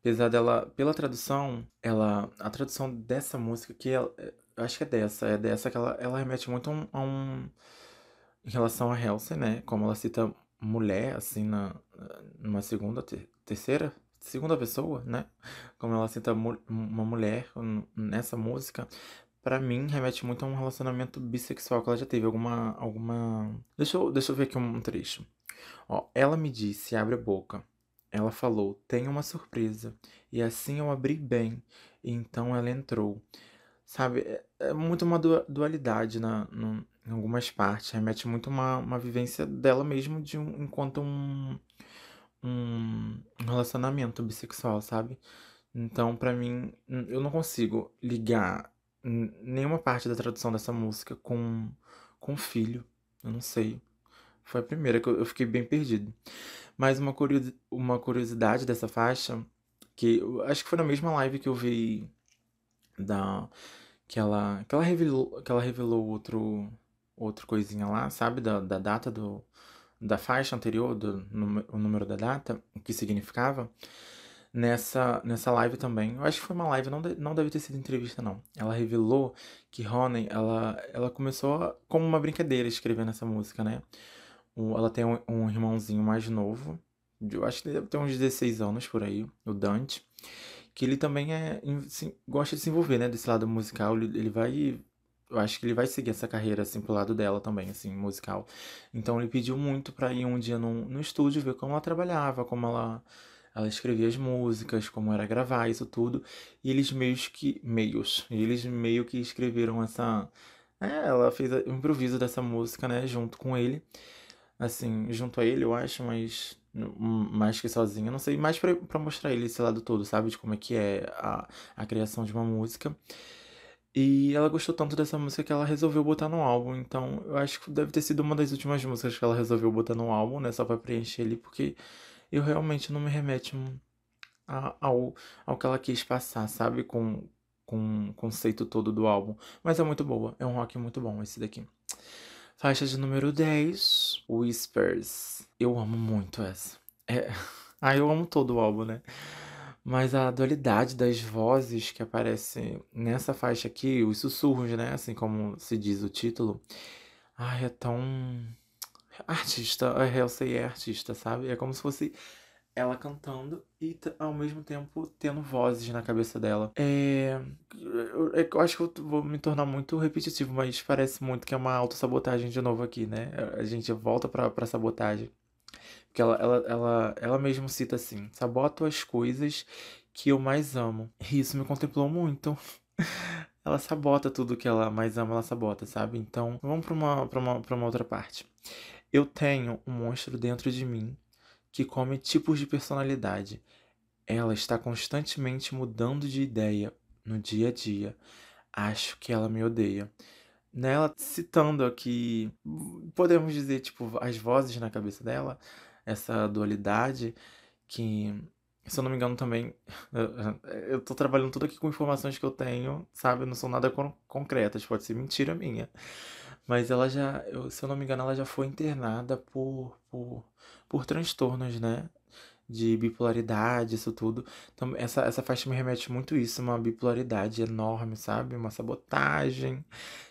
Apesar dela, pela tradução, ela. A tradução dessa música que ela, acho que é dessa, é dessa que ela, ela remete muito a um, a um em relação a Halsey, né? Como ela cita mulher, assim, na, numa segunda, ter, terceira, segunda pessoa, né? Como ela cita uma mulher nessa música, para mim remete muito a um relacionamento bissexual que ela já teve. Alguma. alguma... Deixa, eu, deixa eu ver aqui um trecho. Ó, ela me disse, abre a boca. Ela falou, tenho uma surpresa. E assim eu abri bem. E então ela entrou. Sabe, é, é muito uma dualidade na, em algumas partes. Remete muito uma, uma vivência dela mesmo de um, enquanto um, um relacionamento bissexual, sabe? Então, para mim, eu não consigo ligar nenhuma parte da tradução dessa música com com filho. Eu não sei. Foi a primeira que eu, fiquei bem perdido. Mas uma, curiosi uma curiosidade dessa faixa, que eu acho que foi na mesma live que eu vi da que ela que ela revelou que ela revelou outro outro coisinha lá, sabe, da, da data do da faixa anterior, do o número da data, o que significava nessa, nessa live também. Eu acho que foi uma live, não, de, não deve ter sido entrevista, não. Ela revelou que Honey, ela, ela começou como uma brincadeira escrevendo essa música, né? ela tem um, um, irmãozinho mais novo, eu acho que deve ter uns 16 anos por aí, o Dante, que ele também é, sim, gosta de se envolver, né? Desse lado musical, ele, ele vai eu acho que ele vai seguir essa carreira, assim, pro lado dela também, assim, musical. Então ele pediu muito pra ir um dia no, no estúdio ver como ela trabalhava, como ela ela escrevia as músicas, como era gravar isso tudo. E eles meio que. Meios. Eles meio que escreveram essa. É, ela fez o improviso dessa música, né? Junto com ele. Assim, junto a ele, eu acho, mas. Mais que sozinha, não sei. Mais pra, pra mostrar ele esse lado todo, sabe? De como é que é a, a criação de uma música. E ela gostou tanto dessa música que ela resolveu botar no álbum. Então, eu acho que deve ter sido uma das últimas músicas que ela resolveu botar no álbum, né? Só pra preencher ele, porque eu realmente não me remete ao, ao que ela quis passar, sabe? Com, com o conceito todo do álbum. Mas é muito boa, é um rock muito bom esse daqui. Faixa de número 10, Whispers. Eu amo muito essa. É... Ah, eu amo todo o álbum, né? Mas a dualidade das vozes que aparecem nessa faixa aqui, os sussurros, né? Assim como se diz o título. Ai, é tão artista, a Halsey é artista, sabe? É como se fosse ela cantando e ao mesmo tempo tendo vozes na cabeça dela. É. Eu, eu acho que eu vou me tornar muito repetitivo, mas parece muito que é uma autossabotagem de novo aqui, né? A gente volta pra, pra sabotagem. Porque ela, ela, ela, ela mesmo cita assim: saboto as coisas que eu mais amo. E isso me contemplou muito. ela sabota tudo que ela mais ama, ela sabota, sabe? Então, vamos pra uma, uma, uma outra parte. Eu tenho um monstro dentro de mim que come tipos de personalidade. Ela está constantemente mudando de ideia no dia a dia. Acho que ela me odeia. Nela citando aqui, podemos dizer, tipo, as vozes na cabeça dela, essa dualidade que, se eu não me engano, também. Eu tô trabalhando tudo aqui com informações que eu tenho, sabe? Não são nada concretas, pode ser mentira minha. Mas ela já, eu, se eu não me engano, ela já foi internada por, por, por transtornos, né? De bipolaridade, isso tudo. Então, essa, essa faixa me remete muito isso, uma bipolaridade enorme, sabe? Uma sabotagem,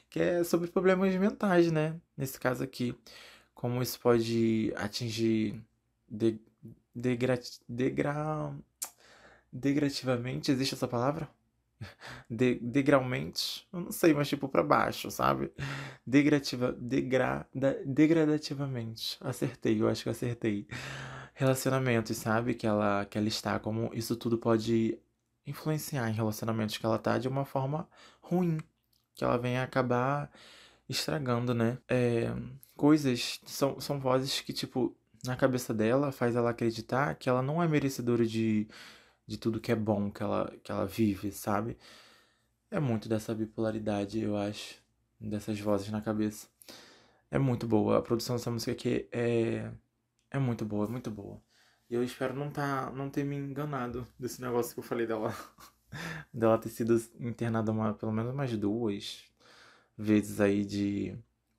que é sobre problemas mentais, né? Nesse caso aqui. Como isso pode atingir de, degra, degra, degradativamente, existe essa palavra? de, degraumente, eu não sei, mas tipo para baixo, sabe? Degrativa, degra, degradativamente. Acertei, eu acho que acertei. Relacionamentos, sabe? Que ela, que ela está, como isso tudo pode influenciar em relacionamentos que ela tá de uma forma ruim. Que ela vem acabar estragando, né? É, coisas, são, são vozes que, tipo, na cabeça dela faz ela acreditar que ela não é merecedora de de tudo que é bom que ela, que ela vive, sabe? É muito dessa bipolaridade, eu acho, dessas vozes na cabeça. É muito boa. A produção dessa música aqui é, é muito boa, muito boa. E eu espero não, tá, não ter me enganado desse negócio que eu falei dela. dela ter sido internada uma, pelo menos umas duas vezes aí de.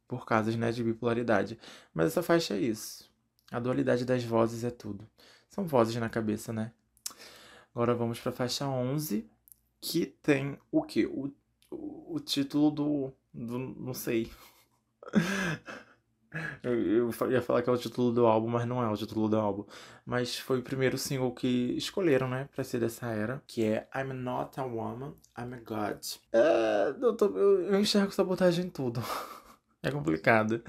por casos, né, de bipolaridade. Mas essa faixa é isso. A dualidade das vozes é tudo. São vozes na cabeça, né? Agora vamos para a faixa 11, que tem o quê? O, o, o título do, do. Não sei. Eu, ia falar que é o título do álbum, mas não é o título do álbum. Mas foi o primeiro single que escolheram, né, pra ser dessa era, que é I'm Not a Woman, I'm a God. É, eu, tô, eu, eu enxergo sabotagem em tudo. é complicado.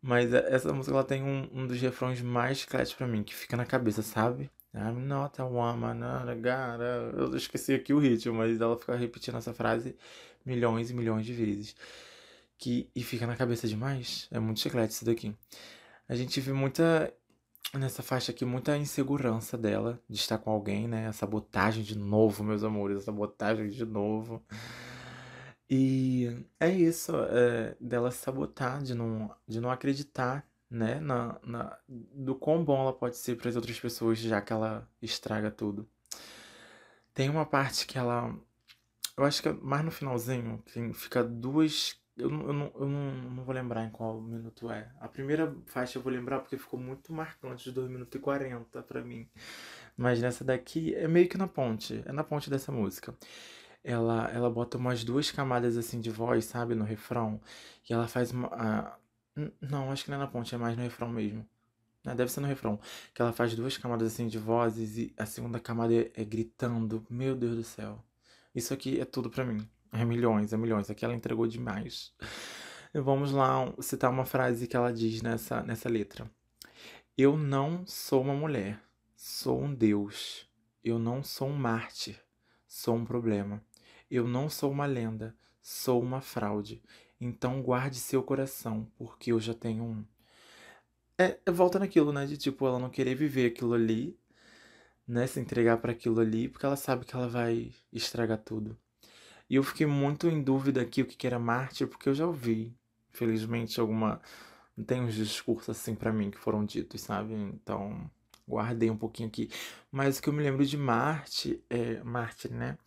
Mas é, essa música ela tem um, um dos refrões mais chicletes pra mim, que fica na cabeça, sabe? I'm not a woman, not a God. Eu esqueci aqui o ritmo, mas ela fica repetindo essa frase milhões e milhões de vezes que e fica na cabeça demais. É muito chiclete isso daqui. A gente vê muita nessa faixa aqui muita insegurança dela de estar com alguém, né? A sabotagem de novo, meus amores, a sabotagem de novo. E é isso, é, dela sabotar, de não, de não acreditar, né, na, na, do quão bom ela pode ser para as outras pessoas, já que ela estraga tudo. Tem uma parte que ela. Eu acho que é mais no finalzinho, que fica duas eu, eu, não, eu não, não vou lembrar em qual minuto é. A primeira faixa eu vou lembrar porque ficou muito marcante de 2 minutos e 40 pra mim. Mas nessa daqui é meio que na ponte. É na ponte dessa música. Ela, ela bota umas duas camadas assim de voz, sabe, no refrão. E ela faz uma. A... Não, acho que não é na ponte, é mais no refrão mesmo. Deve ser no refrão. Que ela faz duas camadas assim de vozes e a segunda camada é, é gritando. Meu Deus do céu. Isso aqui é tudo pra mim. É milhões, é milhões. Aqui ela entregou demais. Vamos lá citar uma frase que ela diz nessa, nessa letra. Eu não sou uma mulher, sou um Deus. Eu não sou um mártir, sou um problema. Eu não sou uma lenda, sou uma fraude. Então guarde seu coração, porque eu já tenho um. É, é volta naquilo, né? De tipo, ela não querer viver aquilo ali, né? Se entregar para aquilo ali, porque ela sabe que ela vai estragar tudo. E eu fiquei muito em dúvida aqui o que era mártir, porque eu já ouvi, infelizmente, alguma. Tem uns discursos assim para mim que foram ditos, sabe? Então, guardei um pouquinho aqui. Mas o que eu me lembro de Marte, é. Mártir, né?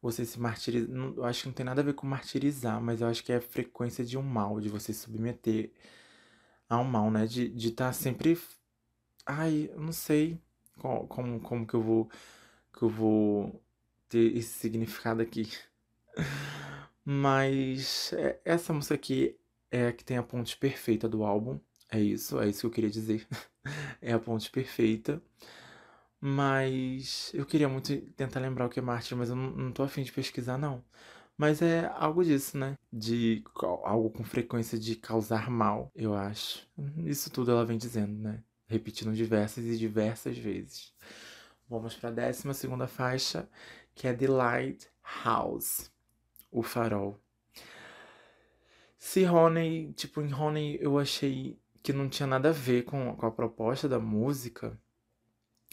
Você se martirizar. Eu acho que não tem nada a ver com martirizar, mas eu acho que é a frequência de um mal, de você submeter ao mal, né? De estar de tá sempre. Ai, eu não sei como, como, como que eu vou. Que eu vou ter esse significado aqui. Mas é, essa música aqui é a que tem a ponte perfeita do álbum. É isso, é isso que eu queria dizer. é a ponte perfeita. Mas eu queria muito tentar lembrar o que é Mártir, mas eu não, não tô afim de pesquisar, não. Mas é algo disso, né? De algo com frequência de causar mal, eu acho. Isso tudo ela vem dizendo, né? Repetindo diversas e diversas vezes. Vamos para a décima segunda faixa, que é The Lighthouse, o farol. Se Honey, tipo, em Honey eu achei que não tinha nada a ver com, com a proposta da música,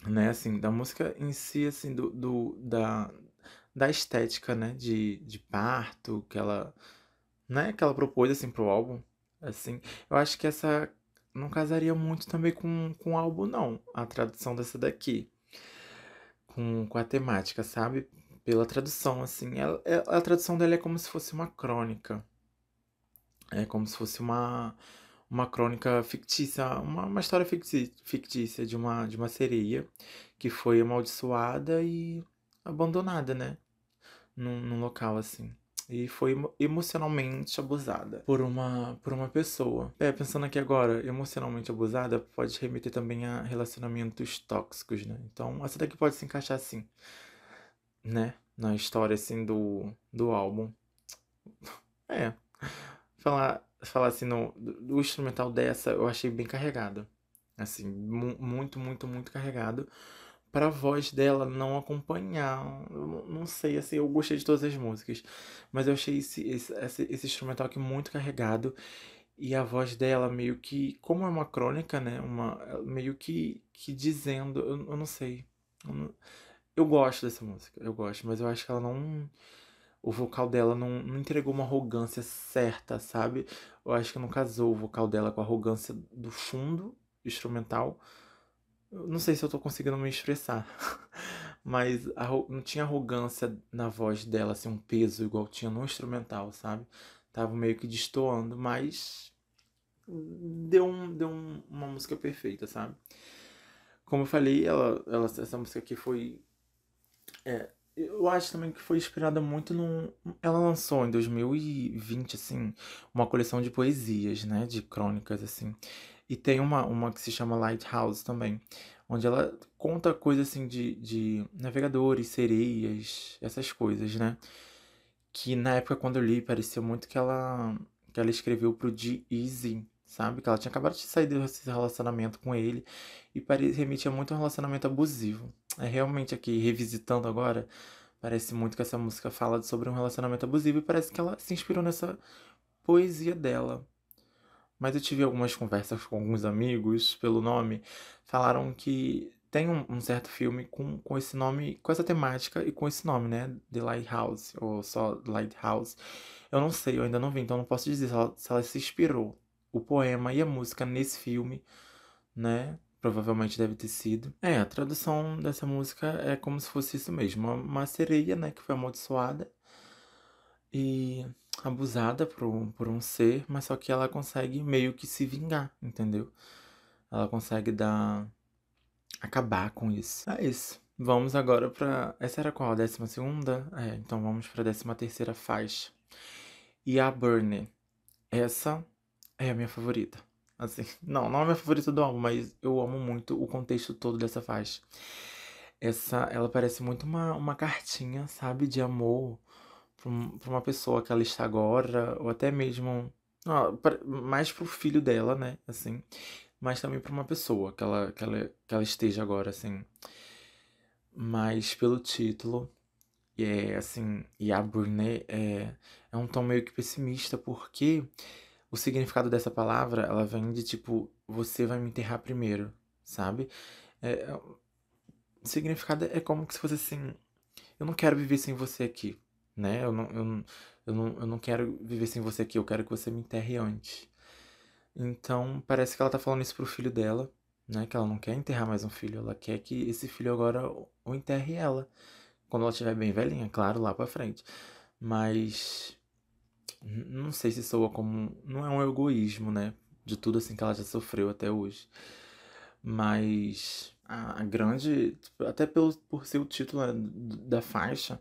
né, assim, da música em si, assim, do, do da, da estética, né, de, de parto, que ela, né, que ela propôs, assim, pro álbum, assim, eu acho que essa não casaria muito também com, com o álbum, não, a tradução dessa daqui com, com a temática, sabe? Pela tradução, assim. Ela, é, a tradução dela é como se fosse uma crônica. É como se fosse uma, uma crônica fictícia, uma, uma história fictícia de uma, de uma sereia que foi amaldiçoada e abandonada, né? Num, num local assim e foi emocionalmente abusada por uma, por uma pessoa. É, pensando aqui agora, emocionalmente abusada pode remeter também a relacionamentos tóxicos, né? Então, essa daqui pode se encaixar assim, né? Na história, assim, do, do álbum. É. Falar, falar assim, no, do instrumental dessa, eu achei bem carregado. Assim, mu muito, muito, muito carregado para a voz dela não acompanhar. Eu não sei, assim, eu gostei de todas as músicas, mas eu achei esse, esse, esse, esse instrumental aqui muito carregado e a voz dela meio que, como é uma crônica, né, uma meio que, que dizendo, eu, eu não sei, eu, não, eu, gosto dessa música, eu gosto, mas eu acho que ela não, o vocal dela não, não entregou uma arrogância certa, sabe? Eu acho que não casou o vocal dela com a arrogância do fundo instrumental não sei se eu tô conseguindo me expressar, mas não tinha arrogância na voz dela, assim, um peso igual tinha no instrumental, sabe? Tava meio que destoando, mas deu, um, deu um, uma música perfeita, sabe? Como eu falei, ela, ela, essa música aqui foi. É, eu acho também que foi inspirada muito no. Ela lançou em 2020, assim, uma coleção de poesias, né? De crônicas, assim. E tem uma, uma que se chama Lighthouse também, onde ela conta coisas assim de, de navegadores, sereias, essas coisas, né? Que na época quando eu li parecia muito que ela, que ela escreveu pro G-Easy, sabe? Que ela tinha acabado de sair desse relacionamento com ele e remetia muito a um relacionamento abusivo. É realmente aqui, revisitando agora, parece muito que essa música fala sobre um relacionamento abusivo e parece que ela se inspirou nessa poesia dela. Mas eu tive algumas conversas com alguns amigos pelo nome, falaram que tem um, um, certo filme com, com esse nome, com essa temática e com esse nome, né? The Lighthouse, ou só Lighthouse. Eu não sei, eu ainda não vi, então não posso dizer se ela, se ela se inspirou, o poema e a música nesse filme, né? Provavelmente deve ter sido. É, a tradução dessa música é como se fosse isso mesmo. Uma, uma sereia, né? Que foi amaldiçoada. E abusada por um, por um ser, mas só que ela consegue meio que se vingar, entendeu? Ela consegue dar. acabar com isso. É isso. Vamos agora pra. Essa era qual? A décima segunda? É, então vamos pra décima terceira faixa. E a Burnie. Essa é a minha favorita. Assim, não, não é a minha favorita do álbum, mas eu amo muito o contexto todo dessa faixa. Essa, ela parece muito uma, uma cartinha, sabe, de amor para uma pessoa que ela está agora, ou até mesmo ó, pra, mais pro filho dela, né? Assim, mas também para uma pessoa que ela, que, ela, que ela esteja agora, assim. Mas pelo título, é assim, e a Burnet é, é um tom meio que pessimista, porque o significado dessa palavra, ela vem de tipo, você vai me enterrar primeiro, sabe? É, é o significado é como se fosse assim, eu não quero viver sem você aqui, né? Eu não, eu, eu, não, eu não quero viver sem você aqui, eu quero que você me enterre antes. Então, parece que ela tá falando isso pro filho dela, né? Que ela não quer enterrar mais um filho, ela quer que esse filho agora o enterre ela. Quando ela estiver bem velhinha, claro, lá pra frente. Mas. Não sei se soa como. Não é um egoísmo, né? De tudo assim que ela já sofreu até hoje. Mas. A, a grande. Tipo, até pelo, por ser o título né, da faixa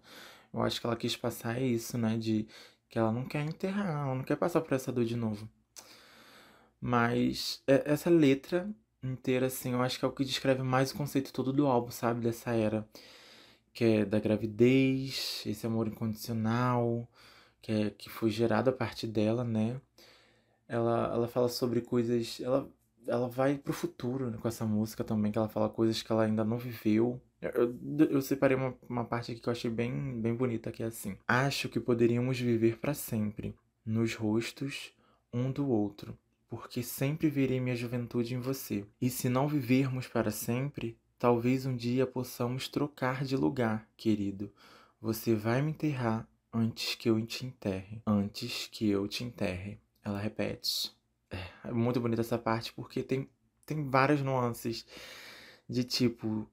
eu acho que ela quis passar isso, né? De que ela não quer enterrar, ela não quer passar por essa dor de novo. Mas é, essa letra inteira, assim, eu acho que é o que descreve mais o conceito todo do álbum, sabe? Dessa era. Que é da gravidez, esse amor incondicional, que, é, que foi gerado a partir dela, né? Ela, ela fala sobre coisas. Ela, ela vai pro futuro né, com essa música também, que ela fala coisas que ela ainda não viveu. Eu, eu separei uma, uma parte aqui que eu achei bem, bem bonita, que é assim. Acho que poderíamos viver para sempre, nos rostos um do outro, porque sempre verei minha juventude em você. E se não vivermos para sempre, talvez um dia possamos trocar de lugar, querido. Você vai me enterrar antes que eu te enterre. Antes que eu te enterre. Ela repete. É, é muito bonita essa parte porque tem, tem várias nuances de tipo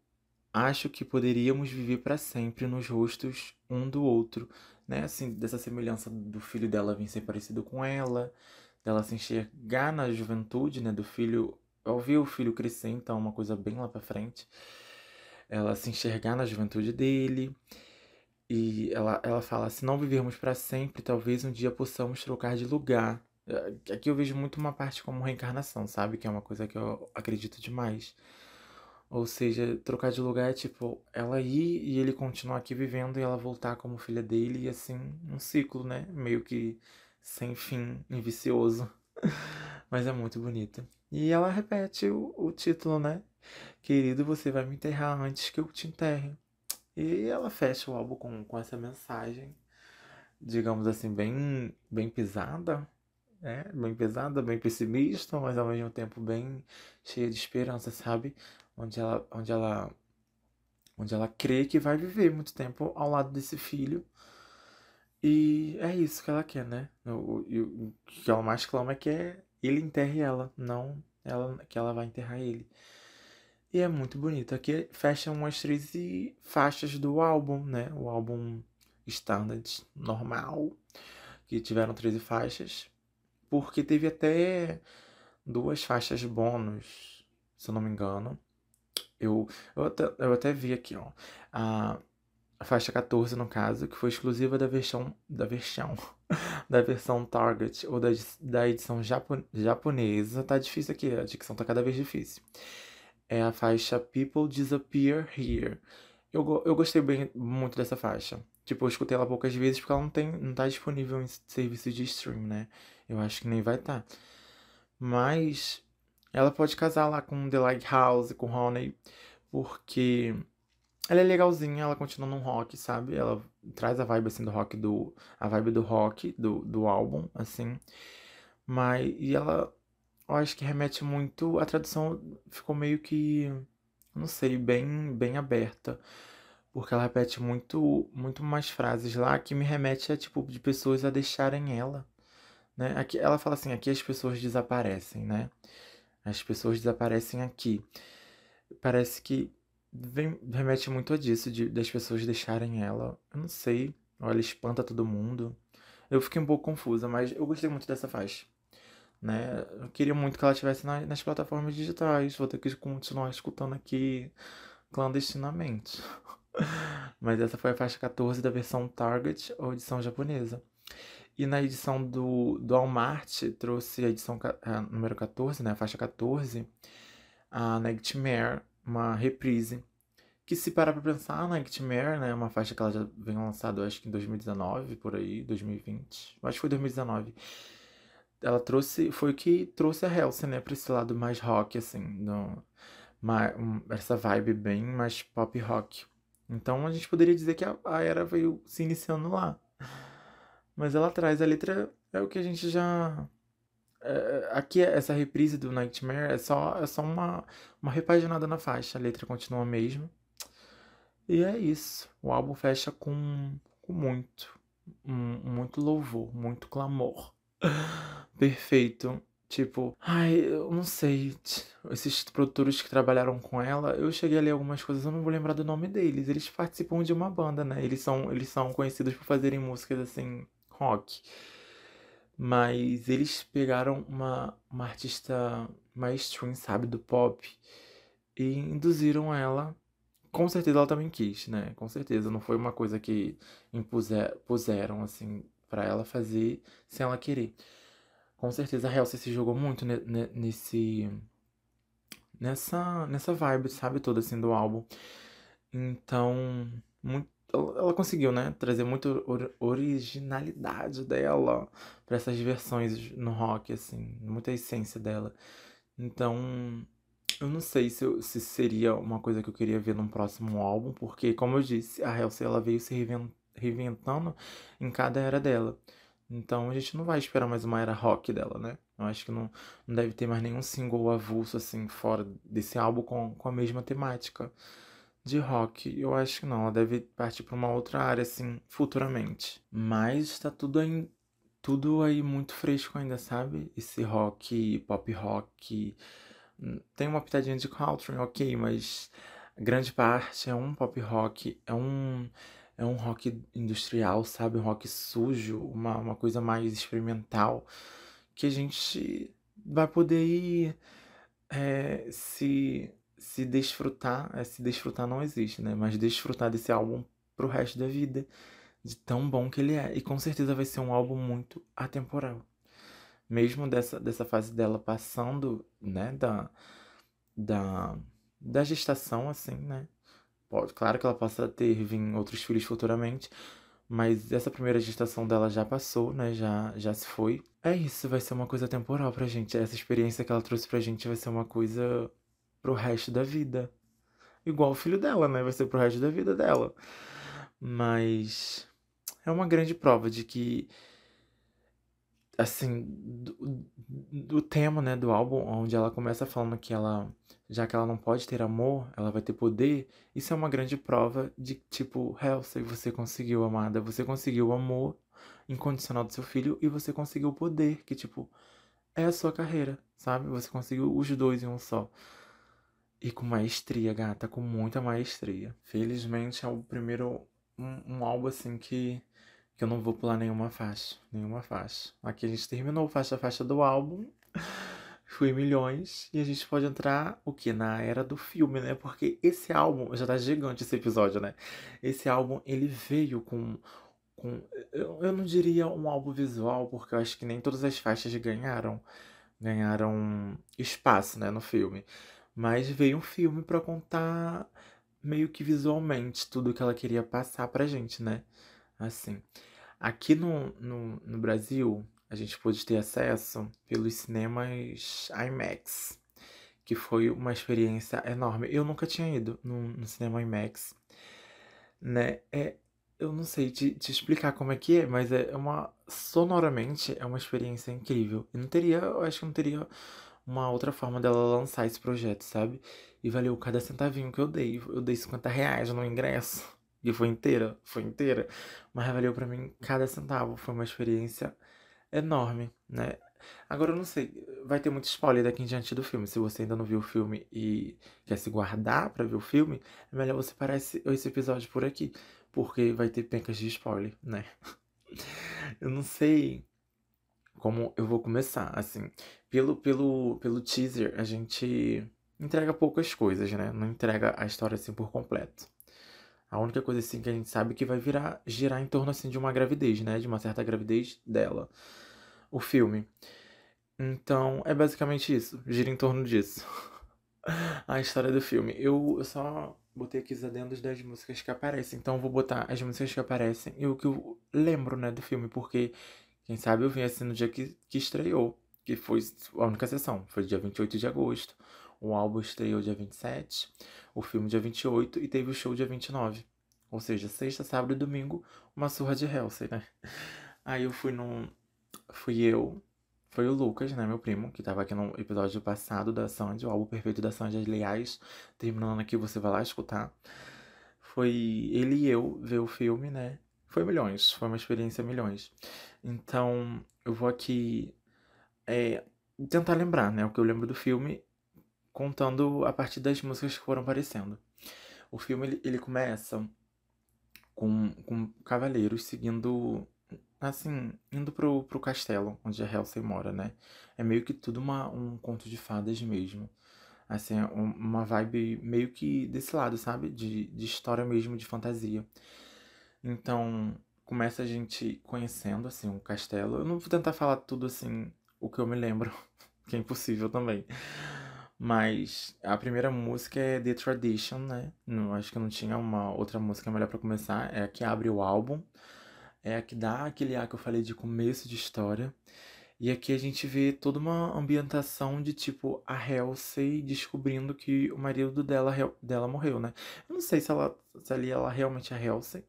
acho que poderíamos viver para sempre nos rostos um do outro, né? Assim, dessa semelhança do filho dela vir ser parecido com ela, dela se enxergar na juventude, né, do filho, ao ver o filho crescer, então uma coisa bem lá para frente. Ela se enxergar na juventude dele. E ela, ela fala: se não vivermos para sempre, talvez um dia possamos trocar de lugar. É, aqui eu vejo muito uma parte como reencarnação, sabe? Que é uma coisa que eu acredito demais. Ou seja, trocar de lugar é tipo ela ir e ele continuar aqui vivendo e ela voltar como filha dele e assim, um ciclo, né? Meio que sem fim e vicioso. Mas é muito bonita. E ela repete o, o título, né? Querido, você vai me enterrar antes que eu te enterre. E ela fecha o álbum com, com essa mensagem, digamos assim, bem, bem pesada, é, bem pesada, bem pessimista, mas ao mesmo tempo bem cheia de esperança, sabe? Onde ela, onde ela, onde ela crê que vai viver muito tempo ao lado desse filho. E é isso que ela quer, né? O, o, o que ela mais clama é que é ele enterre ela, não ela que ela vai enterrar ele. E é muito bonito. Aqui fecha umas 13 faixas do álbum, né? O álbum standard normal, que tiveram 13 faixas. Porque teve até duas faixas bônus, se eu não me engano. Eu, eu, até, eu até vi aqui, ó. A, faixa 14, no caso, que foi exclusiva da versão. Da versão. da versão Target ou da, da edição japo, japonesa. Tá difícil aqui, a dicção tá cada vez difícil. É a faixa People Disappear Here. Eu, eu gostei bem muito dessa faixa. Tipo, eu escutei ela poucas vezes porque ela não, tem, não tá disponível em serviço de stream, né? Eu acho que nem vai estar. Tá. Mas ela pode casar lá com The Lighthouse, com Honey, porque ela é legalzinha, ela continua no rock, sabe? Ela traz a vibe assim do rock do a vibe do rock do, do álbum, assim. Mas e ela eu acho que remete muito a tradução ficou meio que não sei, bem bem aberta. Porque ela repete muito muito mais frases lá que me remete a tipo de pessoas a deixarem ela, né? Aqui ela fala assim, aqui as pessoas desaparecem, né? As pessoas desaparecem aqui. Parece que vem, remete muito a disso, de, das pessoas deixarem ela. Eu não sei. Ela espanta todo mundo. Eu fiquei um pouco confusa, mas eu gostei muito dessa faixa. Né? Eu queria muito que ela estivesse na, nas plataformas digitais. Vou ter que continuar escutando aqui clandestinamente. mas essa foi a faixa 14 da versão Target ou edição japonesa. E na edição do, do Walmart trouxe a edição a, número 14, né? A faixa 14, a Nightmare uma reprise. Que se parar pra pensar, a Nightmare, né, uma faixa que ela já vem lançada, acho que em 2019, por aí, 2020, acho que foi 2019. Ela trouxe, foi que trouxe a Halsey, né, pra esse lado mais rock, assim, no, uma, um, essa vibe bem mais pop rock. Então a gente poderia dizer que a, a era veio se iniciando lá. Mas ela traz a letra, é o que a gente já é, aqui, essa reprise do Nightmare é só, é só uma, uma repaginada na faixa. A letra continua a mesma. E é isso. O álbum fecha com, com muito. Muito louvor, muito clamor. Perfeito. Tipo, ai, eu não sei. Esses produtores que trabalharam com ela, eu cheguei a ler algumas coisas, eu não vou lembrar do nome deles. Eles participam de uma banda, né? Eles são, eles são conhecidos por fazerem músicas assim, rock. Mas eles pegaram uma, uma artista mainstream, sabe, do pop, e induziram ela. Com certeza ela também quis, né? Com certeza. Não foi uma coisa que impuseram, assim, para ela fazer sem ela querer. Com certeza a Halsey se jogou muito nesse. Nessa, nessa vibe, sabe, toda assim do álbum. Então, muito ela conseguiu, né, trazer muita originalidade dela para essas versões no rock, assim, muita essência dela. Então, eu não sei se, eu, se seria uma coisa que eu queria ver num próximo álbum, porque, como eu disse, a Halsey ela veio se reinventando em cada era dela. Então a gente não vai esperar mais uma era rock dela, né? Eu acho que não, não deve ter mais nenhum single avulso assim fora desse álbum com, com a mesma temática de rock, eu acho que não. Ela deve partir para uma outra área, assim, futuramente. Mas está tudo aí, tudo aí muito fresco ainda, sabe? Esse rock, pop rock. Hum, tem uma pitadinha de country, ok, mas grande parte é um pop rock, é um, é um rock industrial, sabe? Um rock sujo, uma, uma coisa mais experimental, que a gente vai poder ir é, se se desfrutar, é, se desfrutar não existe, né? Mas desfrutar desse álbum pro resto da vida, de tão bom que ele é. E com certeza vai ser um álbum muito atemporal. Mesmo dessa, dessa fase dela passando, né, da, da, da gestação, assim, né? Pode, claro que ela possa ter vir outros filhos futuramente, mas essa primeira gestação dela já passou, né? Já, já se foi. É isso, vai ser uma coisa temporal pra gente. Essa experiência que ela trouxe pra gente vai ser uma coisa pro resto da vida. Igual o filho dela, né? Vai ser pro resto da vida dela. Mas é uma grande prova de que assim, do, do, tema, né, do álbum, onde ela começa falando que ela, já que ela não pode ter amor, ela vai ter poder, isso é uma grande prova de, tipo, Halsey, você conseguiu, amada, você conseguiu o amor incondicional do seu filho e você conseguiu o poder, que, tipo, é a sua carreira, sabe? Você conseguiu os dois em um só. E com maestria, gata, com muita maestria. Felizmente é o primeiro um, um álbum assim que, que eu não vou pular nenhuma faixa. Nenhuma faixa. Aqui a gente terminou faixa a faixa do álbum. Fui milhões. E a gente pode entrar o que? Na era do filme, né? Porque esse álbum, já tá gigante esse episódio, né? Esse álbum, ele veio com. com eu, eu não diria um álbum visual, porque eu acho que nem todas as faixas ganharam. Ganharam espaço, né, no filme. Mas veio um filme para contar meio que visualmente tudo que ela queria passar pra gente, né? Assim. Aqui no, no, no Brasil, a gente pôde ter acesso pelos cinemas IMAX, que foi uma experiência enorme. Eu nunca tinha ido no, no cinema IMAX, né? É, eu não sei te, te, explicar como é que é, mas é uma sonoramente é uma experiência incrível. E não teria, eu acho que não teria uma outra forma dela lançar esse projeto, sabe? E valeu cada centavinho que eu dei. Eu dei 50 reais no ingresso. E foi inteira, foi inteira. Mas valeu para mim cada centavo. Foi uma experiência enorme, né? Agora eu não sei, vai ter muito spoiler daqui em diante do filme. Se você ainda não viu o filme e quer se guardar para ver o filme, é melhor você parar esse, esse episódio por aqui. Porque vai ter pencas de spoiler, né? eu não sei como eu vou começar, assim. Pelo, pelo, pelo teaser, a gente entrega poucas coisas, né? Não entrega a história assim por completo. A única coisa assim que a gente sabe é que vai virar girar em torno assim de uma gravidez, né? De uma certa gravidez dela. O filme. Então, é basicamente isso. Gira em torno disso. a história do filme. Eu, eu só botei aqui os adendos das músicas que aparecem. Então, vou botar as músicas que aparecem e o que eu lembro, né, do filme. Porque, quem sabe, eu vim assim no dia que, que estreou. Que foi a única sessão. Foi dia 28 de agosto. O álbum estreou dia 27, o filme dia 28 e teve o show dia 29. Ou seja, sexta, sábado e domingo, uma surra de Hellsey, né? Aí eu fui num. Fui eu, foi o Lucas, né, meu primo, que tava aqui no episódio passado da Sandy, o álbum perfeito da Sandy, aliás, terminando aqui, você vai lá escutar. Foi ele e eu ver o filme, né? Foi milhões, foi uma experiência milhões. Então, eu vou aqui é, tentar lembrar, né, o que eu lembro do filme contando a partir das músicas que foram aparecendo. O filme ele, ele começa com, com cavaleiros seguindo, assim, indo pro, pro castelo onde a Halsey mora, né? É meio que tudo uma, um conto de fadas mesmo. Assim, é uma vibe meio que desse lado, sabe? De, de história mesmo, de fantasia. Então, começa a gente conhecendo, assim, o castelo. Eu não vou tentar falar tudo, assim, o que eu me lembro, que é impossível também. Mas a primeira música é The Tradition, né? Não, acho que não tinha uma outra música melhor para começar. É a que abre o álbum. É a que dá aquele ar que eu falei de começo de história. E aqui a gente vê toda uma ambientação de tipo a Halsey descobrindo que o marido dela, dela morreu, né? Eu não sei se, ela, se ali ela realmente é a Halsey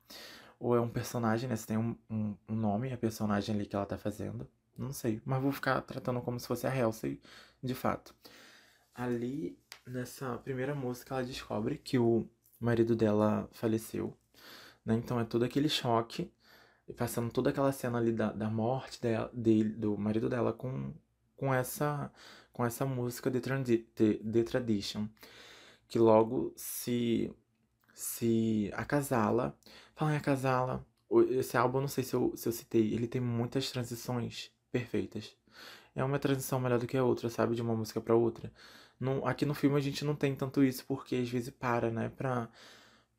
ou é um personagem, né? Se tem um, um, um nome, a personagem ali que ela tá fazendo. Não sei, mas vou ficar tratando como se fosse a Halsey de fato ali nessa primeira música ela descobre que o marido dela faleceu, né? Então é todo aquele choque, passando toda aquela cena ali da, da morte dela, dele, do marido dela com, com essa com essa música The, The, The Tradition, que logo se se acasala. Fala em acasala, esse álbum, não sei se eu, se eu citei, ele tem muitas transições perfeitas. É uma transição melhor do que a outra, sabe? De uma música para outra. Não, aqui no filme a gente não tem tanto isso, porque às vezes para, né? Pra,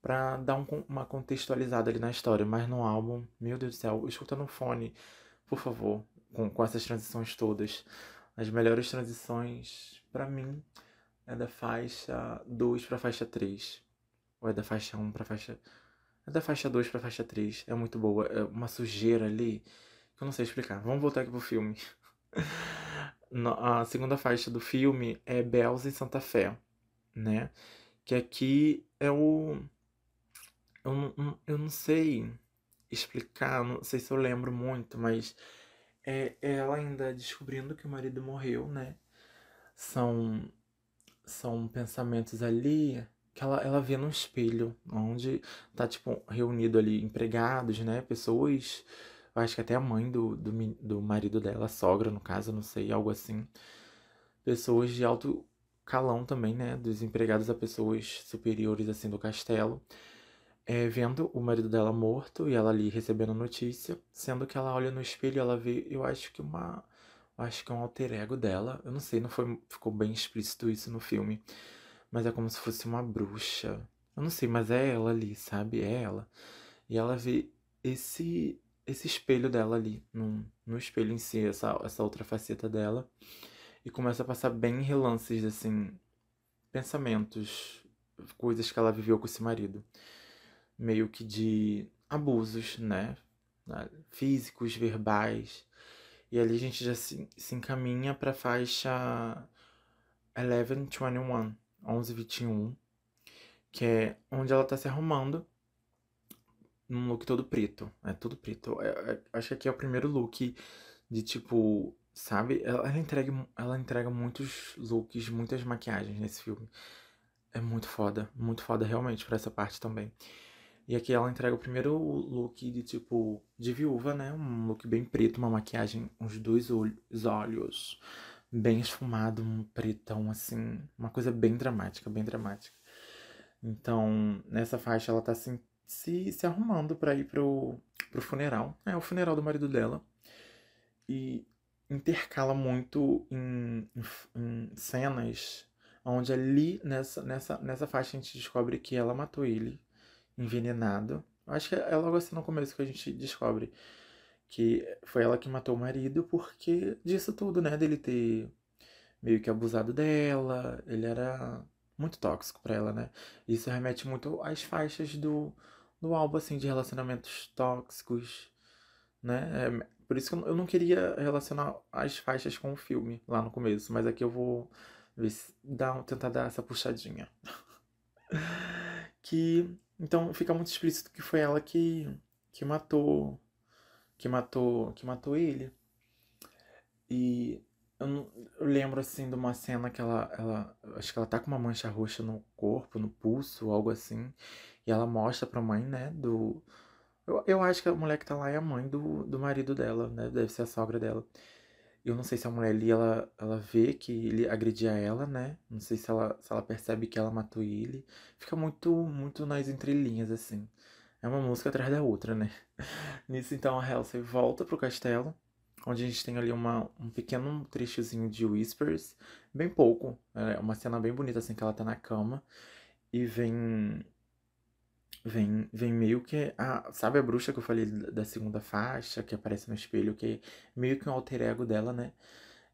pra dar um, uma contextualizada ali na história. Mas no álbum, meu Deus do céu, escuta no fone, por favor, com, com essas transições todas. As melhores transições, para mim, é da faixa 2 pra faixa 3. Ou é da faixa 1 pra faixa. É da faixa 2 pra faixa 3. É muito boa. É uma sujeira ali eu não sei explicar. Vamos voltar aqui pro filme. a segunda faixa do filme é Bells em Santa Fé, né? Que aqui é o. Eu eu não sei explicar, não sei se eu lembro muito, mas é ela ainda descobrindo que o marido morreu, né? São, são pensamentos ali que ela, ela vê no espelho, onde tá, tipo, reunido ali empregados, né? Pessoas eu acho que até a mãe do, do, do marido dela, sogra no caso, não sei, algo assim. Pessoas de alto calão também, né, dos empregados a pessoas superiores assim do castelo, é, vendo o marido dela morto e ela ali recebendo a notícia, sendo que ela olha no espelho e ela vê, eu acho que uma, acho que é um alter ego dela, eu não sei, não foi, ficou bem explícito isso no filme, mas é como se fosse uma bruxa, eu não sei, mas é ela ali, sabe, é ela, e ela vê esse esse espelho dela ali, no, no espelho em si, essa, essa outra faceta dela, e começa a passar bem relances, assim, pensamentos, coisas que ela viveu com esse marido. Meio que de abusos, né? Físicos, verbais. E ali a gente já se, se encaminha para a faixa 1121, 1121, que é onde ela tá se arrumando num look todo preto. É tudo preto. É, é, acho que aqui é o primeiro look de tipo Sabe? Ela, ela, entrega, ela entrega muitos looks, muitas maquiagens nesse filme. É muito foda, muito foda realmente para essa parte também. E aqui ela entrega o primeiro look de tipo de viúva, né? Um look bem preto, uma maquiagem, uns dois olhos, olhos bem esfumado, um pretão assim, uma coisa bem dramática, bem dramática. Então, nessa faixa ela tá assim, se, se arrumando para ir pro, pro funeral. É o funeral do marido dela. E intercala muito em, em, em, cenas onde ali nessa, nessa, nessa faixa a gente descobre que ela matou ele envenenado. Acho que é logo assim no começo que a gente descobre que foi ela que matou o marido porque disso tudo, né? Dele ter meio que abusado dela, ele era muito tóxico para ela, né? Isso remete muito às faixas do, do álbum, assim, de relacionamentos tóxicos, né? É, por isso que eu não queria relacionar as faixas com o filme lá no começo, mas aqui eu vou ver se dá, tentar dar essa puxadinha. que então fica muito explícito que foi ela que que matou que matou que matou ele. E eu, não, eu lembro assim de uma cena que ela, ela acho que ela tá com uma mancha roxa no corpo, no pulso, algo assim, e ela mostra pra mãe, né, do eu, eu acho que a mulher que tá lá é a mãe do, do marido dela, né? Deve ser a sogra dela. Eu não sei se a mulher ali, ela, ela vê que ele agredia ela, né? Não sei se ela, se ela percebe que ela matou ele. Fica muito, muito nas entrelinhas, assim. É uma música atrás da outra, né? Nisso, então, a Halsey volta pro castelo, onde a gente tem ali uma, um pequeno trechozinho de Whispers. Bem pouco. É uma cena bem bonita, assim, que ela tá na cama. E vem Vem, vem meio que. A, sabe a bruxa que eu falei da segunda faixa, que aparece no espelho, que é meio que um alter ego dela, né?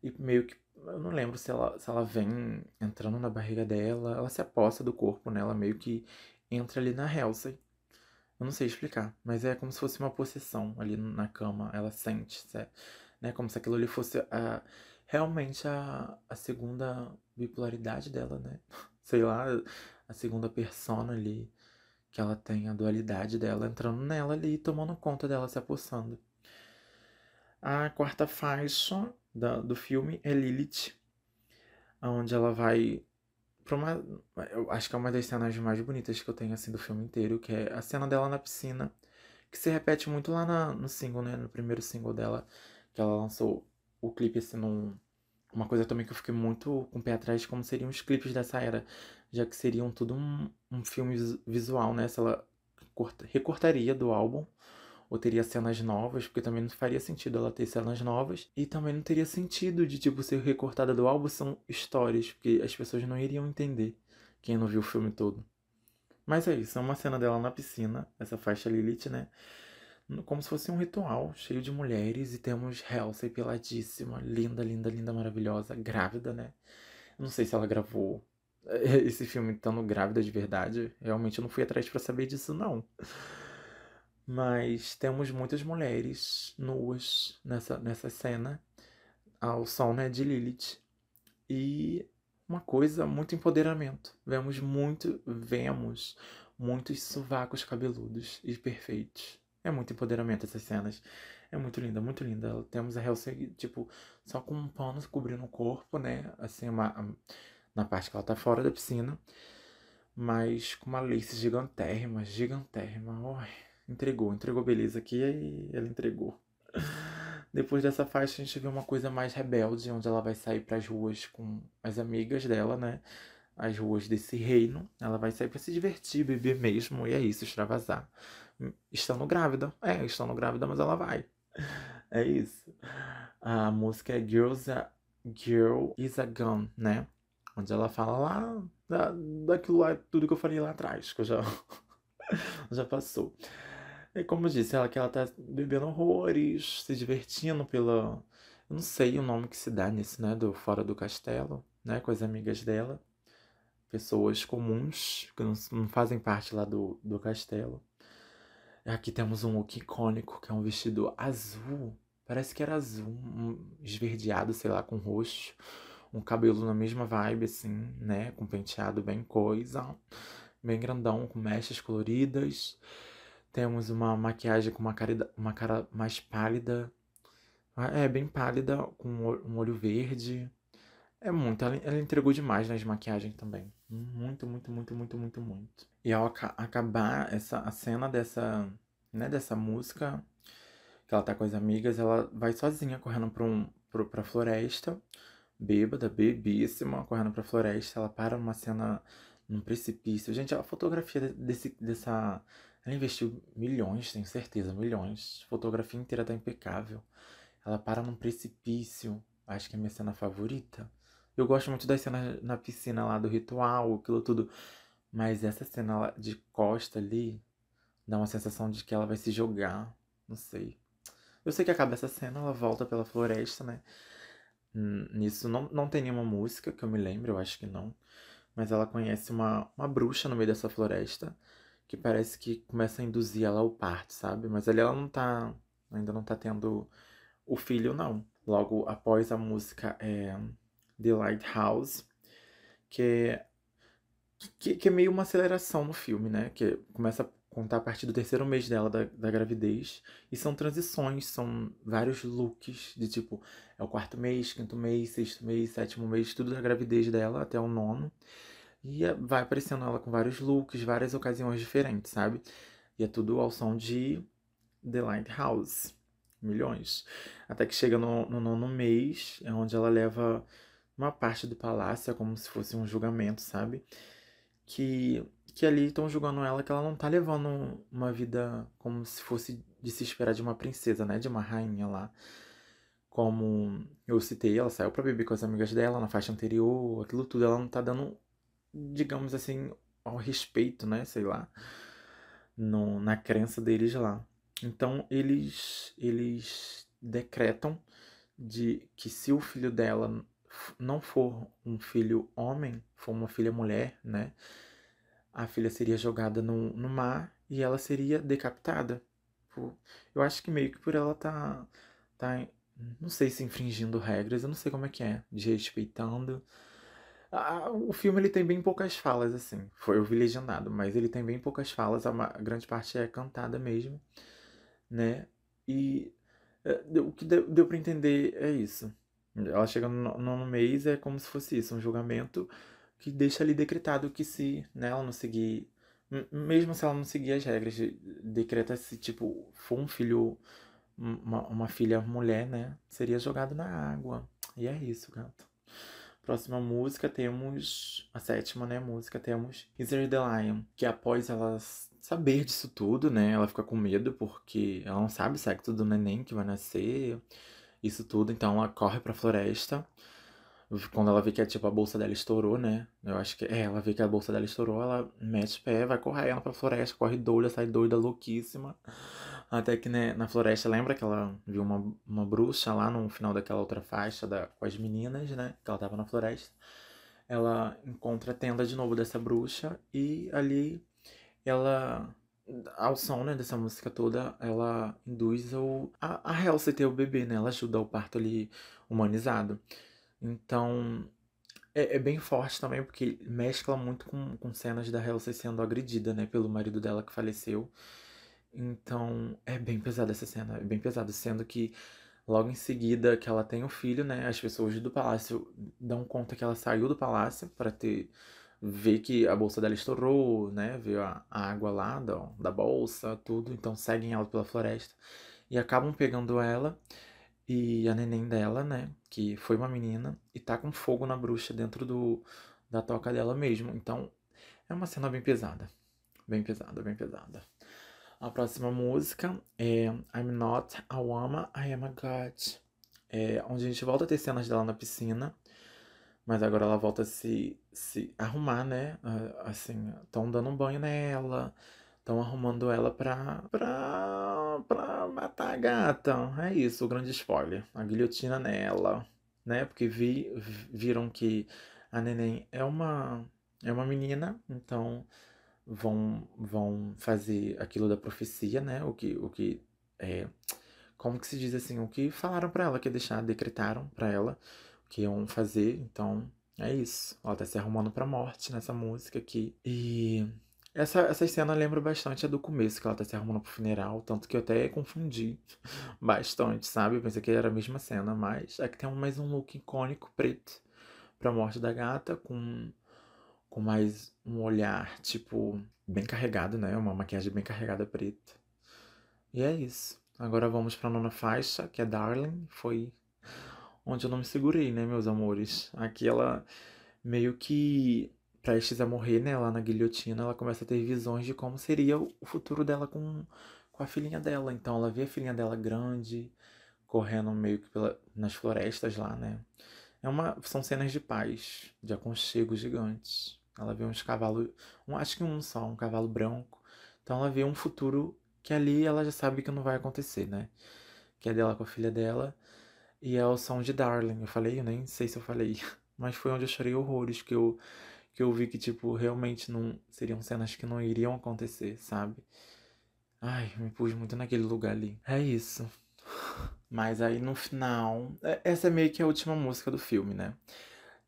E meio que. Eu não lembro se ela, se ela vem entrando na barriga dela, ela se aposta do corpo nela, meio que entra ali na Halsey. Eu não sei explicar, mas é como se fosse uma possessão ali na cama, ela sente, né? Como se aquilo ali fosse a, realmente a, a segunda bipolaridade dela, né? Sei lá, a segunda persona ali que ela tem a dualidade dela entrando nela ali e tomando conta dela, se apossando. A quarta faixa da, do filme é Lilith, onde ela vai para uma. Eu acho que é uma das cenas mais bonitas que eu tenho assim do filme inteiro, que é a cena dela na piscina, que se repete muito lá na, no single, né? No primeiro single dela, que ela lançou o clipe assim num. Uma coisa também que eu fiquei muito com o pé atrás, como seriam os clipes dessa era já que seriam tudo um, um filme visual, né? Se ela corta, recortaria do álbum, ou teria cenas novas, porque também não faria sentido ela ter cenas novas, e também não teria sentido de, tipo, ser recortada do álbum, são histórias, porque as pessoas não iriam entender quem não viu o filme todo. Mas é isso, é uma cena dela na piscina, essa faixa Lilith, né? Como se fosse um ritual cheio de mulheres, e temos Halsey peladíssima, linda, linda, linda, maravilhosa, grávida, né? não sei se ela gravou esse filme estando grávida de verdade. Realmente eu não fui atrás para saber disso, não. Mas temos muitas mulheres nuas nessa, nessa cena, ao som né, de Lilith. E uma coisa, muito empoderamento. Vemos muito, vemos muitos sovacos cabeludos e perfeitos. É muito empoderamento essas cenas. É muito linda, muito linda. Temos a Helsing, tipo, só com um pano cobrindo o corpo, né? Assim, uma na parte que ela tá fora da piscina, mas com uma lace gigantérrima, gigantérrima. Oh, entregou, entregou beleza aqui e ela entregou. Depois dessa faixa a gente vê uma coisa mais rebelde, onde ela vai sair para as ruas com as amigas dela, né? As ruas desse reino. Ela vai sair para se divertir, beber mesmo, e é isso, extravasar. Estando grávida. É, estando grávida, mas ela vai. É isso. A música é Girls a, Girl is a Gun, né? Onde ela fala lá da, daquilo lá, tudo que eu falei lá atrás, que eu já, já passou. E como eu disse, ela que ela tá bebendo horrores, se divertindo pela. Eu não sei o nome que se dá nisso, né? Do Fora do Castelo, né? Com as amigas dela. Pessoas comuns, que não, não fazem parte lá do, do castelo. Aqui temos um look icônico, que é um vestido azul. Parece que era azul, um esverdeado, sei lá, com roxo. Um cabelo na mesma vibe, assim, né? Com penteado bem coisa. Bem grandão, com mechas coloridas. Temos uma maquiagem com uma cara, uma cara mais pálida. É, bem pálida, com um olho verde. É muito. Ela, ela entregou demais nas maquiagens também. Muito, muito, muito, muito, muito, muito. E ao acabar essa, a cena dessa, né, dessa música, que ela tá com as amigas, ela vai sozinha correndo pra, um, pra, pra floresta, bêbada, bebíssima, correndo pra floresta. Ela para numa cena num precipício. Gente, a fotografia desse, dessa, ela investiu milhões, tenho certeza, milhões. A fotografia inteira tá impecável. Ela para num precipício. Acho que é minha cena favorita. Eu gosto muito das cenas na piscina lá do ritual, aquilo tudo. Mas essa cena de costa ali dá uma sensação de que ela vai se jogar. Não sei. Eu sei que acaba essa cena, ela volta pela floresta, né? Nisso não, não tem nenhuma música que eu me lembro, eu acho que não. Mas ela conhece uma, uma bruxa no meio dessa floresta que parece que começa a induzir ela ao parto, sabe? Mas ali ela não tá. Ainda não tá tendo o filho, não. Logo após a música é The Lighthouse, que é, que, que é meio uma aceleração no filme, né? Que começa contar a partir do terceiro mês dela, da, da gravidez. E são transições, são vários looks de tipo, é o quarto mês, quinto mês, sexto mês, sétimo mês, tudo da gravidez dela até o nono. E é, vai aparecendo ela com vários looks, várias ocasiões diferentes, sabe? E é tudo ao som de The Lighthouse. Milhões. Até que chega no, no nono mês, é onde ela leva uma parte do palácio, é como se fosse um julgamento, sabe? Que, que ali estão julgando ela que ela não tá levando uma vida como se fosse de se esperar de uma princesa, né? De uma rainha lá. Como eu citei, ela saiu pra beber com as amigas dela na faixa anterior, aquilo tudo. Ela não tá dando digamos assim, ao respeito, né? Sei lá, no, na crença deles lá. Então eles eles decretam de que se o filho dela não for um filho homem, for uma filha mulher, né? A filha seria jogada no, no mar e ela seria decapitada. Eu acho que meio que por ela tá, tá, não sei se infringindo regras, eu não sei como é que é, desrespeitando. Ah, o filme ele tem bem poucas falas, assim. Foi vi legendado, mas ele tem bem poucas falas, a, a grande parte é cantada mesmo, né? E é, o que deu, deu para entender é isso. Ela chega no nono mês, é como se fosse isso, um julgamento que deixa ali decretado que se né, ela não seguir, mesmo se ela não seguir as regras, decreta se, tipo, for um filho, uma, uma filha mulher, né, seria jogado na água. E é isso, gato. Próxima música temos a sétima, né, música temos Easer the Lion, que após ela saber disso tudo, né, ela fica com medo porque ela não sabe o sexo do neném que vai nascer, isso tudo, então ela corre pra floresta. Quando ela vê que tipo, a bolsa dela estourou, né? Eu acho que é, ela vê que a bolsa dela estourou, ela mete pé, vai correr ela pra floresta, corre doida, sai doida, louquíssima. Até que né, na floresta, lembra que ela viu uma, uma bruxa lá no final daquela outra faixa da, com as meninas, né? Que ela tava na floresta. Ela encontra a tenda de novo dessa bruxa e ali ela, ao som né, dessa música toda, ela induz o, a, a ter o bebê, né? Ela ajuda o parto ali humanizado. Então, é, é, bem forte também, porque mescla muito com, com cenas da Halsey sendo agredida, né? Pelo marido dela que faleceu. Então, é bem pesada essa cena, é bem pesado, sendo que logo em seguida que ela tem o filho, né, as pessoas do palácio dão conta que ela saiu do palácio para ter ver que a bolsa dela estourou, né, ver a, a água lá da, da bolsa, tudo, então seguem ela pela floresta e acabam pegando ela e a neném dela, né, que foi uma menina, e tá com fogo na bruxa dentro do, da toca dela mesmo. Então, é uma cena bem pesada. Bem pesada, bem pesada. A próxima música é I'm Not a Woman, I Am a God. É, onde a gente volta a ter cenas dela na piscina. Mas agora ela volta a se, se arrumar, né? Assim, estão dando um banho nela. Estão arrumando ela pra, pra, pra matar a gata. É isso, o grande spoiler. A guilhotina nela, né? Porque vi, viram que a neném é uma, é uma menina, então vão, vão fazer aquilo da profecia, né? O que, o que é, como que se diz assim, o que falaram para ela, que deixar, decretaram para ela o que iam fazer. Então, é isso. Ela tá se arrumando pra morte nessa música aqui. E essa, essa cena lembra bastante a do começo, que ela tá se arrumando pro funeral, tanto que eu até confundi bastante, sabe? Pensei que era a mesma cena, mas é que tem mais um look icônico preto pra morte da gata, com com mais um olhar, tipo, bem carregado, né? Uma maquiagem bem carregada preta. E é isso. Agora vamos pra nona faixa, que é Darling. Foi onde eu não me segurei, né, meus amores? Aqui ela meio que prestes a morrer, né, lá na guilhotina, ela começa a ter visões de como seria o futuro dela com, com a filhinha dela. Então ela vê a filhinha dela grande, correndo meio que pela, nas florestas lá, né? É uma, são cenas de paz, de aconchego gigantes. Ela vê uns cavalos, um, acho que um só, um cavalo branco. Então ela vê um futuro que ali ela já sabe que não vai acontecer, né? Que é dela com a filha dela. E é o som de Darling. Eu falei, eu nem sei se eu falei. Mas foi onde eu chorei horrores, que eu, que eu vi que, tipo, realmente não seriam cenas que não iriam acontecer, sabe? Ai, me pus muito naquele lugar ali. É isso. Mas aí no final. É, essa é meio que a última música do filme, né?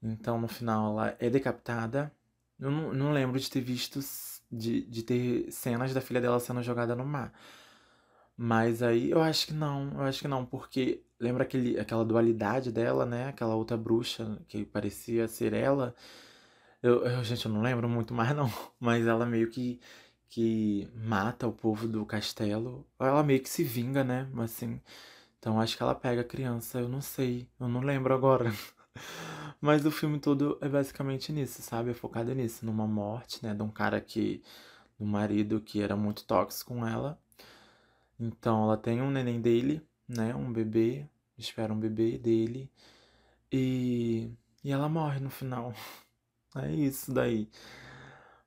Então no final ela é decapitada eu não, não lembro de ter visto, de, de ter cenas da filha dela sendo jogada no mar. Mas aí eu acho que não, eu acho que não, porque lembra aquele, aquela dualidade dela, né? Aquela outra bruxa que parecia ser ela. Eu, eu, gente, eu não lembro muito mais não, mas ela meio que, que mata o povo do castelo. Ela meio que se vinga, né? Assim, então acho que ela pega a criança, eu não sei, eu não lembro agora. Mas o filme todo é basicamente nisso, sabe? É focado nisso, numa morte, né? De um cara que. do marido que era muito tóxico com ela. Então ela tem um neném dele, né? Um bebê. Espera um bebê dele. E. E ela morre no final. É isso daí.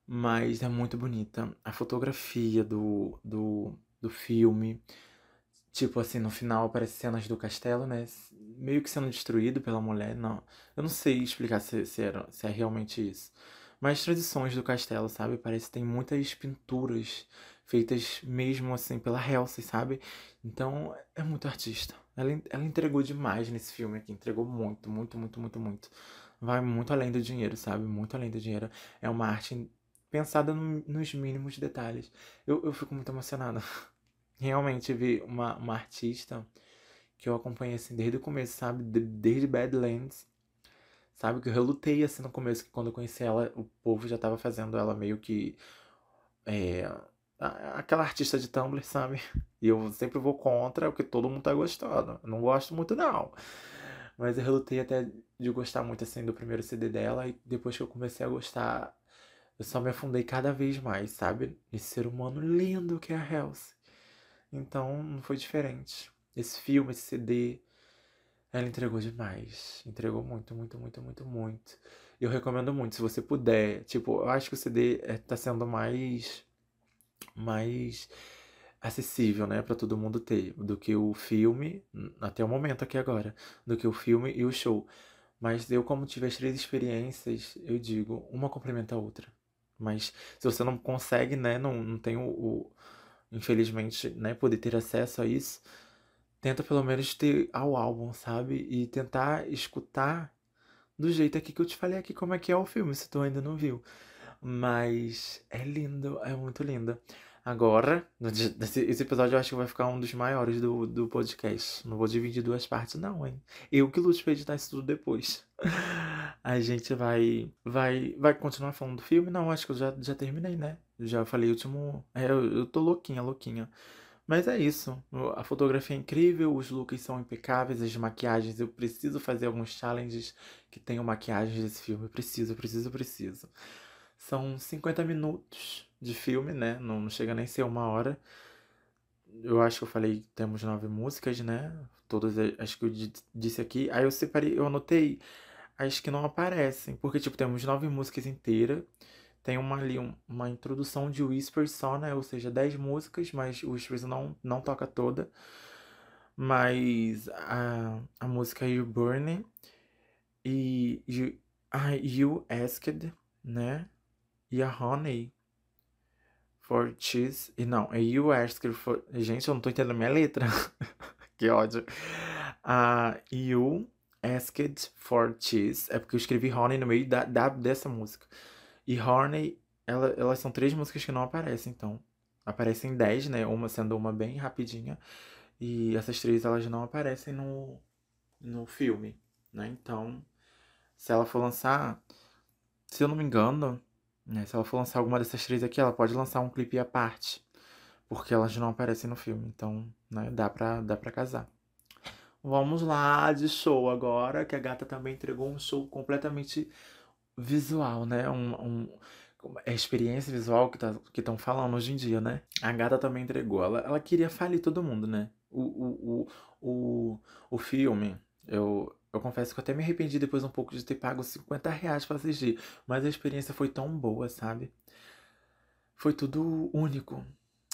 Mas é muito bonita. A fotografia do, do, do filme. Tipo assim, no final aparece cenas do castelo, né? Meio que sendo destruído pela mulher. Não. Eu não sei explicar se, se, era, se é realmente isso. Mas tradições do castelo, sabe? Parece que tem muitas pinturas feitas mesmo assim pela Halsey, sabe? Então é muito artista. Ela, ela entregou demais nesse filme aqui. Entregou muito, muito, muito, muito, muito. Vai muito além do dinheiro, sabe? Muito além do dinheiro. É uma arte pensada no, nos mínimos detalhes. Eu, eu fico muito emocionada. realmente vi uma, uma artista que eu acompanhei assim desde o começo, sabe? Desde Badlands. Sabe? Que eu relutei assim no começo, que quando eu conheci ela, o povo já tava fazendo ela meio que. É, aquela artista de Tumblr, sabe? E eu sempre vou contra o que todo mundo tá gostando. Eu não gosto muito, não. Mas eu relutei até de gostar muito assim do primeiro CD dela. E depois que eu comecei a gostar, eu só me afundei cada vez mais, sabe? Esse ser humano lindo que é a Hells. Então não foi diferente. Esse filme, esse CD, ela entregou demais. Entregou muito, muito, muito, muito, muito. Eu recomendo muito, se você puder. Tipo, eu acho que o CD é, tá sendo mais. mais acessível, né, para todo mundo ter, do que o filme, até o momento aqui agora, do que o filme e o show. Mas eu, como tive as três experiências, eu digo, uma complementa a outra. Mas se você não consegue, né, não, não tem o, o infelizmente, né, poder ter acesso a isso, tenta pelo menos ter ao álbum, sabe? E tentar escutar do jeito aqui que eu te falei aqui como é que é o filme, se tu ainda não viu. Mas é lindo, é muito lindo. Agora, esse episódio eu acho que vai ficar um dos maiores do, do podcast. Não vou dividir duas partes, não, hein? Eu que lute pra editar isso tudo depois. A gente vai, vai, vai continuar falando do filme? Não, acho que eu já, já terminei, né? Já falei o último. É, eu, eu tô louquinha, louquinha. Mas é isso. A fotografia é incrível, os looks são impecáveis, as maquiagens. Eu preciso fazer alguns challenges que tenham maquiagens desse filme. Eu preciso, preciso, preciso. São 50 minutos de filme, né? Não, chega nem a ser uma hora. Eu acho que eu falei temos nove músicas, né? Todas as que eu disse aqui. Aí eu separei, eu anotei as que não aparecem. Porque, tipo, temos nove músicas inteiras. Tem uma ali, um, uma introdução de Whispers só, né? Ou seja, dez músicas, mas o Whispers não, não toca toda. Mas a, a música You Burn e You, you Asked, né? E a Honey for Cheese. E não, é You Asked for. Gente, eu não tô entendendo minha letra. que ódio. Uh, You Asked for Cheese. É porque eu escrevi Honey no meio da, da, dessa música. E Horney, ela, elas são três músicas que não aparecem, então. Aparecem dez, né? Uma sendo uma bem rapidinha. E essas três, elas não aparecem no, no filme, né? Então, se ela for lançar... Se eu não me engano, né? Se ela for lançar alguma dessas três aqui, ela pode lançar um clipe à parte. Porque elas não aparecem no filme. Então, né? Dá pra, dá pra casar. Vamos lá de show agora, que a gata também entregou um show completamente visual, né? Um, um, é experiência visual que tá, estão falando hoje em dia, né? A gata também entregou. Ela, ela queria falir todo mundo, né? O, o, o, o, o filme, eu, eu confesso que eu até me arrependi depois um pouco de ter pago 50 reais pra assistir. Mas a experiência foi tão boa, sabe? Foi tudo único.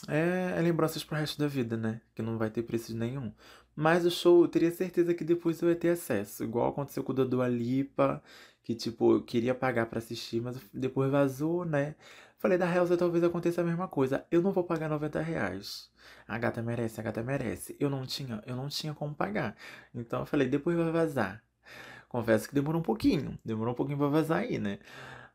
É, é lembranças pro resto da vida, né? Que não vai ter preço nenhum. Mas o show, eu teria certeza que depois eu ia ter acesso. Igual aconteceu com o da Dua Lipa que, tipo, eu queria pagar para assistir, mas depois vazou, né? Falei, da Helsa talvez aconteça a mesma coisa. Eu não vou pagar 90 reais. A gata merece, a gata merece. Eu não tinha, eu não tinha como pagar. Então eu falei, depois vai vazar. Confesso que demorou um pouquinho. Demorou um pouquinho pra vazar aí, né?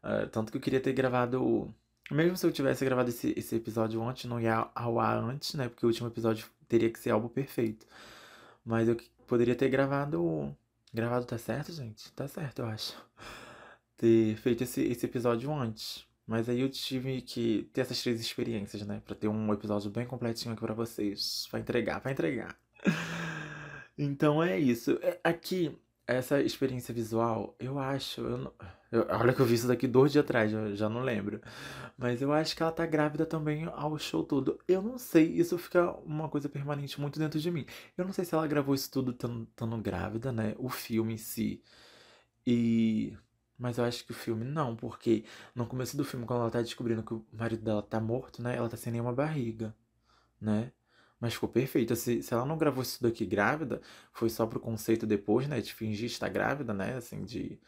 Uh, tanto que eu queria ter gravado. Mesmo se eu tivesse gravado esse, esse episódio antes, não ia ao ar antes, né? Porque o último episódio teria que ser algo perfeito. Mas eu poderia ter gravado Gravado tá certo, gente? Tá certo, eu acho. Ter feito esse, esse episódio antes. Mas aí eu tive que ter essas três experiências, né? Pra ter um episódio bem completinho aqui pra vocês. Pra entregar, pra entregar. Então é isso. É, aqui, essa experiência visual, eu acho. Eu não, eu, olha que eu vi isso daqui dois dias atrás, já, já não lembro. Mas eu acho que ela tá grávida também ao show todo. Eu não sei, isso fica uma coisa permanente muito dentro de mim. Eu não sei se ela gravou isso tudo estando grávida, né? O filme em si. E. Mas eu acho que o filme não, porque no começo do filme, quando ela tá descobrindo que o marido dela tá morto, né? Ela tá sem nenhuma barriga, né? Mas ficou perfeito. Se, se ela não gravou isso daqui grávida, foi só pro conceito depois, né? De fingir estar grávida, né? Assim, de.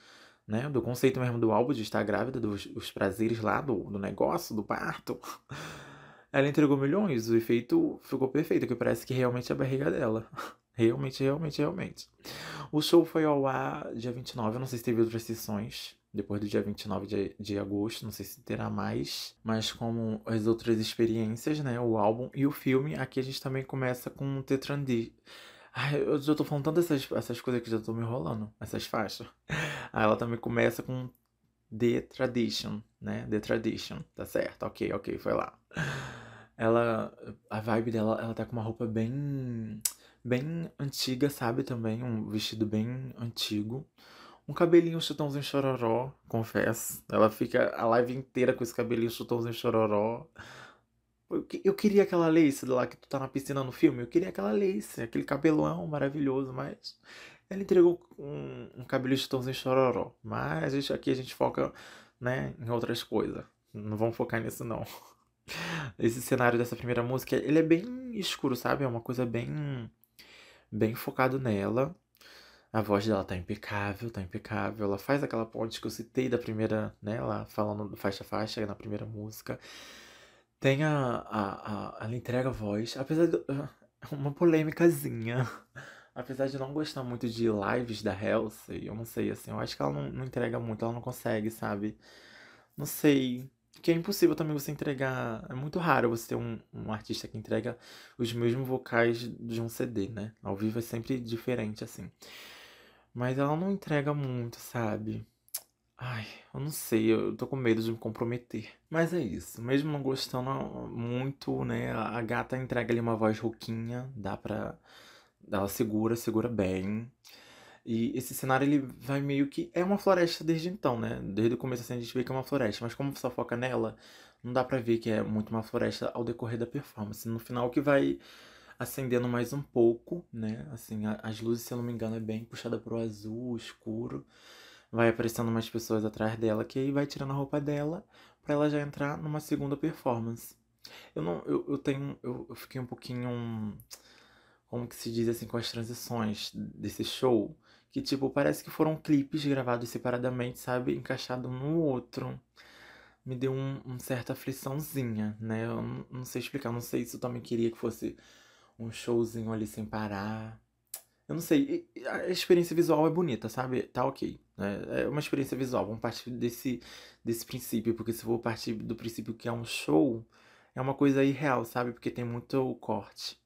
Né, do conceito mesmo do álbum de estar grávida, dos, dos prazeres lá do, do negócio, do parto. Ela entregou milhões, o efeito ficou perfeito, que parece que realmente é a barriga dela. Realmente, realmente, realmente. O show foi ao ar dia 29, eu não sei se teve outras sessões, depois do dia 29 de, de agosto, não sei se terá mais, mas como as outras experiências, né, o álbum e o filme, aqui a gente também começa com o Tetrandi. Ai, eu já tô falando tantas essas, essas coisas que já tô me enrolando, essas faixas. Aí ela também começa com The Tradition, né, The Tradition, tá certo, ok, ok, foi lá. Ela, a vibe dela, ela tá com uma roupa bem, bem antiga, sabe, também, um vestido bem antigo um cabelinho chutãozinho chororó, confesso. Ela fica a live inteira com esse cabelinho chutãozinho chororó. Eu queria aquela lace lá que tu tá na piscina no filme. Eu queria aquela lace, aquele cabelão maravilhoso, mas ela entregou um, um cabelinho chutãozinho chororó. Mas aqui a gente foca né, em outras coisas. Não vamos focar nisso, não. Esse cenário dessa primeira música, ele é bem escuro, sabe? É uma coisa bem, bem focado nela. A voz dela tá impecável, tá impecável. Ela faz aquela ponte que eu citei da primeira, né? Ela falando do faixa faixa na primeira música. Tem a, a, a ela entrega a voz, apesar de uma polêmicazinha. Apesar de não gostar muito de lives da Halsey, eu não sei, assim, eu acho que ela não, não entrega muito, ela não consegue, sabe? Não sei. Que é impossível também você entregar. É muito raro você ter um, um artista que entrega os mesmos vocais de um CD, né? Ao vivo é sempre diferente, assim. Mas ela não entrega muito, sabe? Ai, eu não sei, eu tô com medo de me comprometer. Mas é isso, mesmo não gostando muito, né? A gata entrega ali uma voz rouquinha, dá pra. Ela segura, segura bem. E esse cenário ele vai meio que. É uma floresta desde então, né? Desde o começo assim a gente vê que é uma floresta, mas como só foca nela, não dá pra ver que é muito uma floresta ao decorrer da performance. No final que vai acendendo mais um pouco, né? Assim, as luzes, se eu não me engano, é bem puxada pro azul, escuro vai aparecendo mais pessoas atrás dela, que aí vai tirando a roupa dela para ela já entrar numa segunda performance. Eu não, eu, eu tenho, eu, eu fiquei um pouquinho, como que se diz assim, com as transições desse show, que tipo, parece que foram clipes gravados separadamente, sabe, encaixado um no outro. Me deu um, um certa afliçãozinha, né? Eu não, sei explicar, não sei se eu também queria que fosse um showzinho ali sem parar. Eu não sei, a experiência visual é bonita, sabe? Tá ok. Né? É uma experiência visual. Vamos partir desse, desse princípio, porque se for partir do princípio que é um show, é uma coisa irreal, sabe? Porque tem muito corte.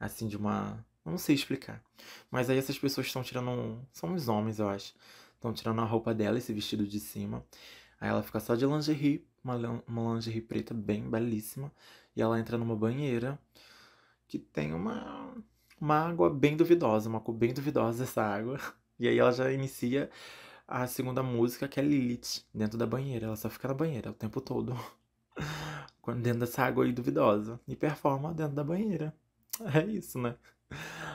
Assim, de uma. Não sei explicar. Mas aí essas pessoas estão tirando. São os homens, eu acho. Estão tirando a roupa dela, esse vestido de cima. Aí ela fica só de lingerie, uma, uma lingerie preta bem belíssima. E ela entra numa banheira que tem uma, uma água bem duvidosa, uma cor bem duvidosa essa água. E aí ela já inicia a segunda música, que é Lilith, dentro da banheira. Ela só fica na banheira o tempo todo. dentro dessa água aí duvidosa. E performa dentro da banheira. É isso, né?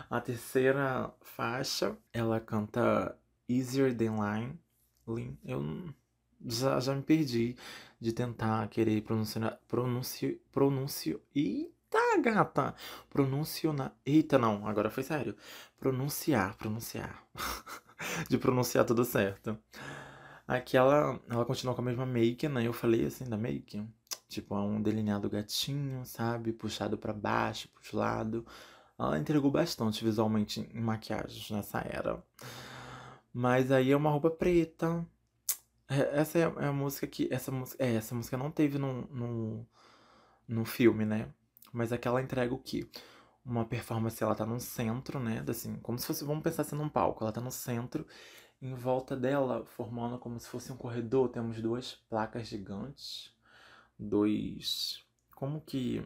A terceira faixa, ela canta Easier Than Line. Eu já, já me perdi de tentar querer pronunciar. Pronuncio. Pronuncio. E Tá, gata. Pronunciar. Eita, não, agora foi sério. Pronunciar, pronunciar. de pronunciar tudo certo. Aqui ela, ela continua com a mesma make, né? Eu falei assim da make. Tipo, é um delineado gatinho, sabe? Puxado para baixo, pros lados. Ela entregou bastante visualmente em maquiagens nessa era. Mas aí é uma roupa preta. É, essa é a música que. Essa música. É, essa música não teve no, no, filme, né? Mas aqui ela entrega o quê? Uma performance, ela tá no centro, né? Assim, como se fosse, vamos pensar assim num palco. Ela tá no centro, em volta dela, formando como se fosse um corredor, temos duas placas gigantes. Dois. Como que.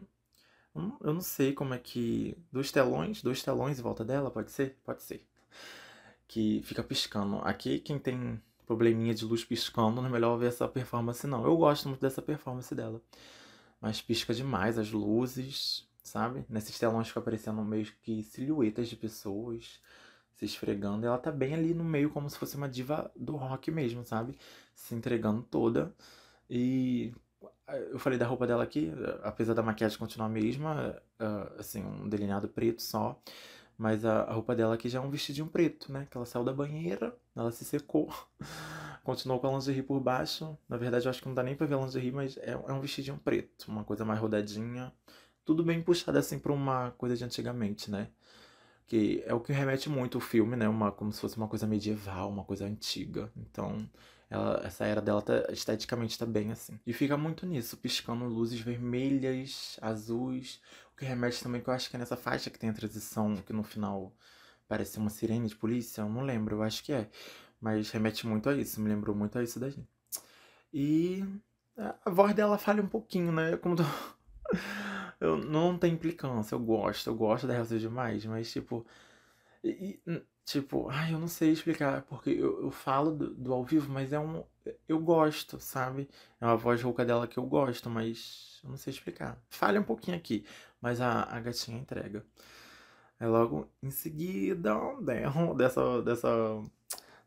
Eu não sei como é que. Dois telões, dois telões em volta dela, pode ser? Pode ser. Que fica piscando. Aqui, quem tem probleminha de luz piscando, não é melhor ver essa performance, não. Eu gosto muito dessa performance dela mas pisca demais as luzes, sabe? Nesses telões fica aparecendo meio que silhuetas de pessoas se esfregando. Ela tá bem ali no meio, como se fosse uma diva do rock mesmo, sabe? Se entregando toda. E eu falei da roupa dela aqui, apesar da maquiagem continuar a mesma, ah, assim, um delineado preto só. Mas a, roupa dela aqui já é um vestidinho preto, né? Que ela saiu da banheira, ela se secou. Continuou com a lingerie por baixo. Na verdade, eu acho que não dá nem pra ver a lingerie, mas é, é um vestidinho preto. Uma coisa mais rodadinha. Tudo bem puxado assim pra uma coisa de antigamente, né? Que é o que remete muito o filme, né? Uma, como se fosse uma coisa medieval, uma coisa antiga. Então, ela, essa era dela tá, esteticamente tá bem assim. E fica muito nisso, piscando luzes vermelhas, azuis. O que remete também, que eu acho que é nessa faixa que tem a transição, que no final parece uma sirene de polícia. Eu não lembro, eu acho que é. Mas remete muito a isso, me lembrou muito a isso daí. E a voz dela falha um pouquinho, né? Como tô... eu não tem implicância, eu gosto, eu gosto da Elsa demais, mas tipo. E, tipo, ai, eu não sei explicar, porque eu, eu falo do, do, ao vivo, mas é um. Eu gosto, sabe? É uma voz rouca dela que eu gosto, mas eu não sei explicar. Falha um pouquinho aqui, mas a, a gatinha entrega. É logo em seguida dessa, dessa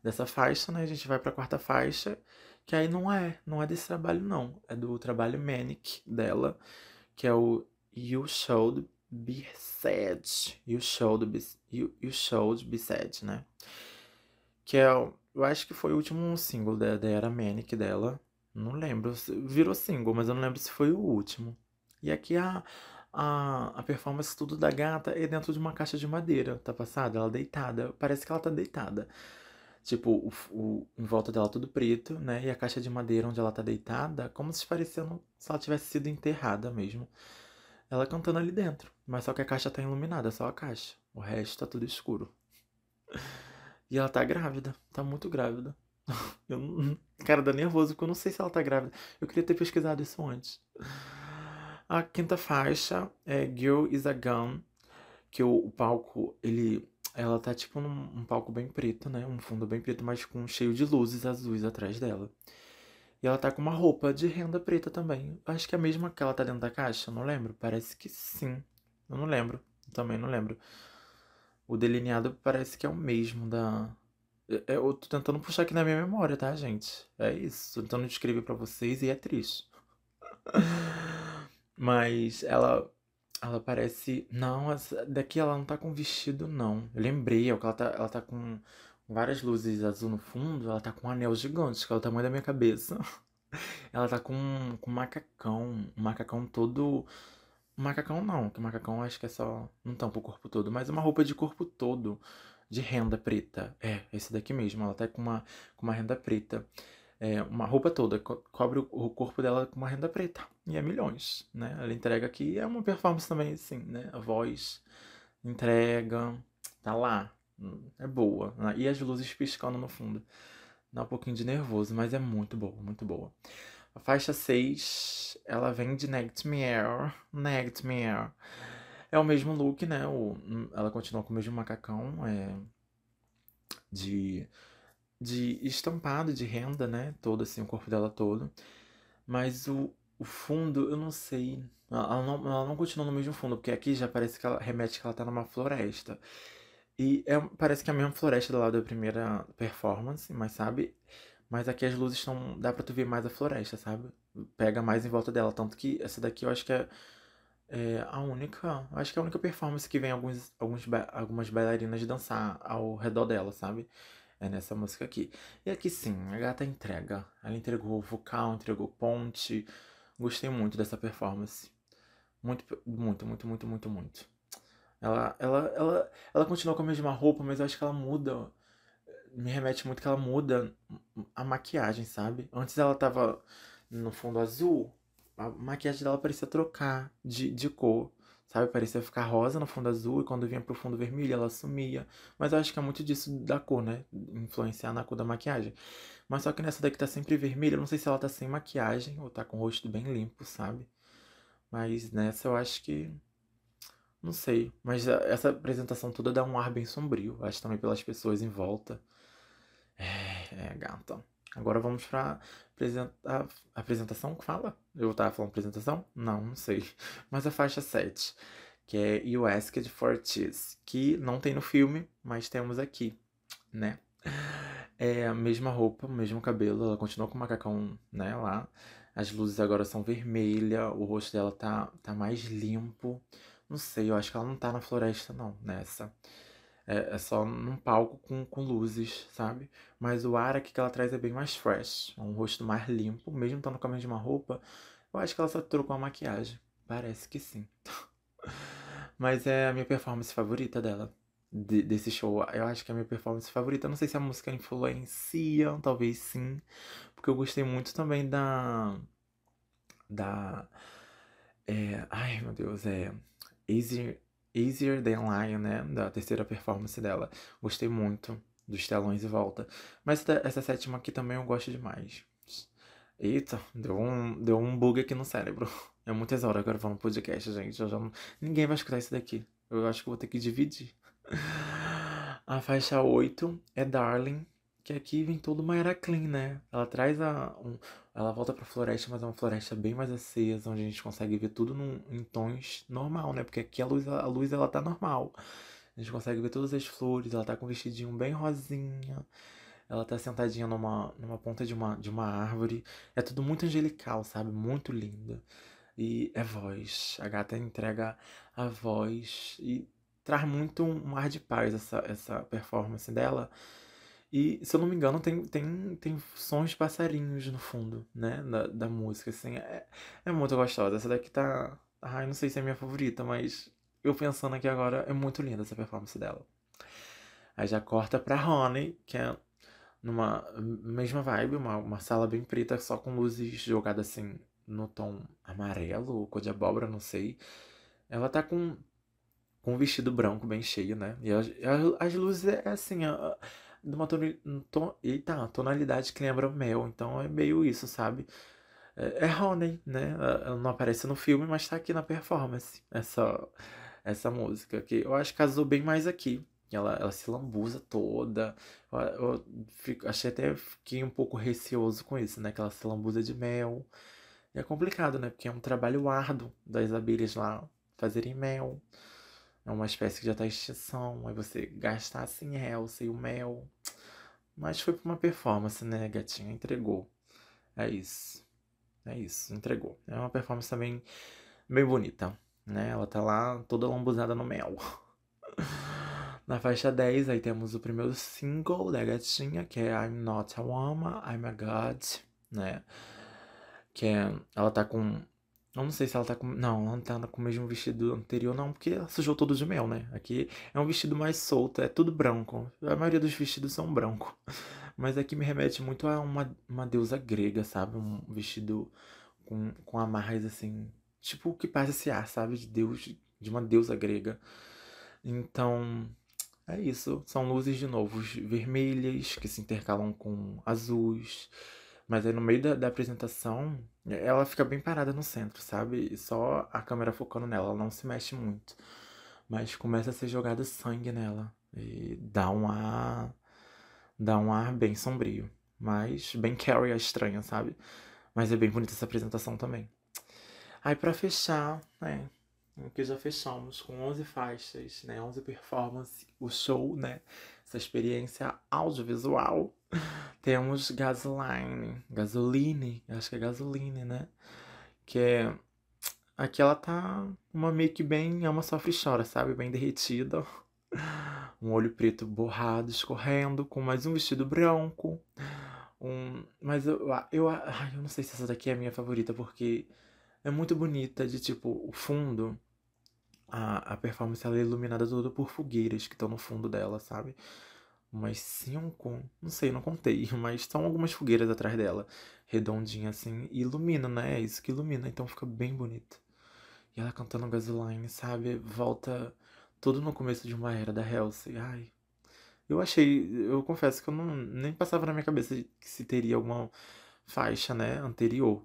dessa faixa, né? A gente vai para a quarta faixa, que aí não é, não é desse trabalho não, é do trabalho Manic dela, que é o You Should Be Sad, You Should Be, you, you should be Sad, né? Que é, eu acho que foi o último single da, da era Manic dela, não lembro, virou single, mas eu não lembro se foi o último. E aqui a, a, a performance tudo da gata é dentro de uma caixa de madeira, tá passada? Ela deitada, parece que ela tá deitada. Tipo, o, o, em volta dela tudo preto, né? E a caixa de madeira onde ela tá deitada, como se parecendo se ela tivesse sido enterrada mesmo. Ela cantando ali dentro. Mas só que a caixa tá iluminada, só a caixa. O resto tá tudo escuro. E ela tá grávida, tá muito grávida. Eu, cara, dá nervoso porque eu não sei se ela tá grávida. Eu queria ter pesquisado isso antes. A quinta faixa é Girl is a Gun, que o, o palco, ele ela tá tipo num um palco bem preto, né? Um fundo bem preto, mas com cheio de luzes azuis atrás dela. E ela tá com uma roupa de renda preta também. Acho que é a mesma que ela tá dentro da caixa, não lembro. Parece que sim. Eu não lembro. Também não lembro. O delineado parece que é o mesmo da. Eu tô tentando puxar aqui na minha memória, tá, gente? É isso. Tô tentando descrever para vocês e é triste. Mas ela. Ela parece. Não, daqui ela não tá com vestido, não. Eu lembrei, é que ela tá, ela tá com várias luzes azul no fundo. Ela tá com um anel gigante, que é o tamanho da minha cabeça. Ela tá com, com um macacão. Um macacão todo Macacão não, que macacão acho que é só. Não tampa o corpo todo, mas uma roupa de corpo todo, de renda preta. É, esse daqui mesmo, ela tá com uma, com uma renda preta. É, uma roupa toda, co cobre o, corpo dela com uma renda preta. E é milhões, né? Ela entrega aqui, é uma performance também, assim, né? A voz entrega, tá lá, é boa. Né? E as luzes piscando no fundo. Dá um pouquinho de nervoso, mas é muito boa, muito boa. A faixa 6, ela vem de Nightmare. Nightmare. É o mesmo look, né? O, ela continua com o mesmo macacão é, de, de estampado, de renda, né? Todo assim, o corpo dela todo. Mas o, o fundo, eu não sei. Ela não, ela não continua no mesmo fundo, porque aqui já parece que ela remete que ela tá numa floresta. E é, parece que é a mesma floresta do lado da primeira performance, mas sabe? Mas aqui as luzes estão. dá pra tu ver mais a floresta, sabe? Pega mais em volta dela. Tanto que essa daqui eu acho que é, é a única. Acho que é a única performance que vem alguns, alguns, algumas bailarinas dançar ao redor dela, sabe? É nessa música aqui. E aqui sim, a gata entrega. Ela entregou vocal, entregou ponte. Gostei muito dessa performance. Muito, muito, muito, muito, muito, muito. Ela, ela, ela, ela continua com a mesma roupa, mas eu acho que ela muda me remete muito que ela muda a maquiagem, sabe? Antes ela tava no fundo azul, a maquiagem dela parecia trocar de, de cor, sabe? Parecia ficar rosa no fundo azul e quando vinha pro fundo vermelho ela sumia. Mas eu acho que é muito disso da cor, né? Influenciar na cor da maquiagem. Mas só que nessa daqui tá sempre vermelha, eu não sei se ela tá sem maquiagem ou tá com o rosto bem limpo, sabe? Mas nessa eu acho que não sei, mas essa apresentação toda dá um ar bem sombrio, acho também pelas pessoas em volta. É, gata. Agora vamos pra apresenta apresentação que fala? Eu tava falando apresentação? Não, não sei. Mas a faixa 7, que é You Asked for Cheese, que não tem no filme, mas temos aqui, né? É a mesma roupa, o mesmo cabelo, ela continua com o macacão, né, lá. As luzes agora são vermelhas, o rosto dela tá, tá mais limpo. Não sei, eu acho que ela não tá na floresta, não, nessa. É, é só num palco com, com luzes, sabe? Mas o ar aqui que ela traz é bem mais fresh. É um rosto mais limpo, mesmo estando com a mesma roupa. Eu acho que ela só trocou a maquiagem. Parece que sim. Mas é a minha performance favorita dela. De, desse show. Eu acho que é a minha performance favorita. Não sei se a música influencia, talvez sim. Porque eu gostei muito também da. Da. É, ai meu Deus, é. Easy, Easier Than Lion, né? Da terceira performance dela. Gostei muito dos telões e volta. Mas essa sétima aqui também eu gosto demais. Eita, deu um, deu um bug aqui no cérebro. É muitas horas agora falando podcast, gente. Eu já não... Ninguém vai escutar isso daqui. Eu acho que vou ter que dividir. A faixa 8 é Darling, que aqui vem toda uma era clean, né? Ela traz a. Um, ela volta pra floresta, mas é uma floresta bem mais acesa, onde a gente consegue ver tudo num, em tons normal, né? Porque aqui a luz, a luz ela tá normal. A gente consegue ver todas as flores, ela tá com um vestidinho bem rosinha. Ela tá sentadinha numa, numa ponta de uma, de uma árvore. É tudo muito angelical, sabe? Muito linda. E é voz. A gata entrega a voz e traz muito um, um ar de paz essa, essa performance dela. E, se eu não me engano, tem, tem, tem sons de passarinhos no fundo, né? Da, da música, assim. É, é muito gostosa. Essa daqui tá. Ai, não sei se é minha favorita, mas eu pensando aqui agora, é muito linda essa performance dela. Aí já corta pra Honey, que é numa mesma vibe, uma, uma sala bem preta, só com luzes jogadas assim no tom amarelo, cor de abóbora, não sei. Ela tá com, com um vestido branco bem cheio, né? E as, as luzes é assim, a, de uma toni, to, eita, tonalidade que lembra mel. Então é meio isso, sabe? É, é Honey, né? Ela não aparece no filme, mas tá aqui na performance. Essa, essa música. Que eu acho que casou bem mais aqui. Ela, ela se lambuza toda. Eu, eu fico, achei até fiquei um pouco receoso com isso, né? Que ela se lambuza de mel. E é complicado, né? Porque é um trabalho árduo das abelhas lá fazerem mel. É uma espécie que já tá em extinção. Aí você gastar assim Elsa e o mel. Mas foi pra uma performance, né, gatinha? Entregou. É isso. É isso, entregou. É uma performance também bem bonita, né? Ela tá lá toda lambuzada no mel. Na faixa 10, aí temos o primeiro single da gatinha, que é I'm Not a Woman, I'm a God, né? Que é, ela tá com. Eu não sei se ela tá com. Não, ela não tá com o mesmo vestido anterior, não, porque ela sujou todo de mel, né? Aqui é um vestido mais solto, é tudo branco. A maioria dos vestidos são branco. Mas aqui me remete muito a uma, uma deusa grega, sabe? Um vestido com, com amarras assim. Tipo o que passa esse ar, sabe? De Deus, de uma deusa grega. Então, é isso, são luzes de novo vermelhas que se intercalam com azuis. Mas aí no meio da, da, apresentação, ela fica bem parada no centro, sabe? Só a câmera focando nela, ela não se mexe muito. Mas começa a ser jogado sangue nela. E dá um ar. Dá um ar bem sombrio. Mas bem Carrie a estranha, sabe? Mas é bem bonita essa apresentação também. Aí para fechar, né? que já fechamos com 11 faixas, né, 11 performances, o show, né, essa experiência audiovisual. Temos Gasoline, Gasoline, acho que é Gasoline, né, que é aqui ela tá uma make bem ama sofre e chora, sabe, bem derretida. Um olho preto borrado escorrendo com mais um vestido branco. Um, mas eu, eu, eu não sei se essa daqui é a minha favorita porque é muito bonita de tipo o fundo a, a performance ela é iluminada toda por fogueiras que estão no fundo dela, sabe? Umas cinco, não sei, não contei, mas são algumas fogueiras atrás dela, redondinha assim, e ilumina, né? É isso que ilumina, então fica bem bonito. E ela cantando Gasoline, sabe? Volta tudo no começo de uma era da Halsey. Ai. Eu achei, eu confesso que eu não nem passava na minha cabeça que se teria alguma faixa, né, anterior.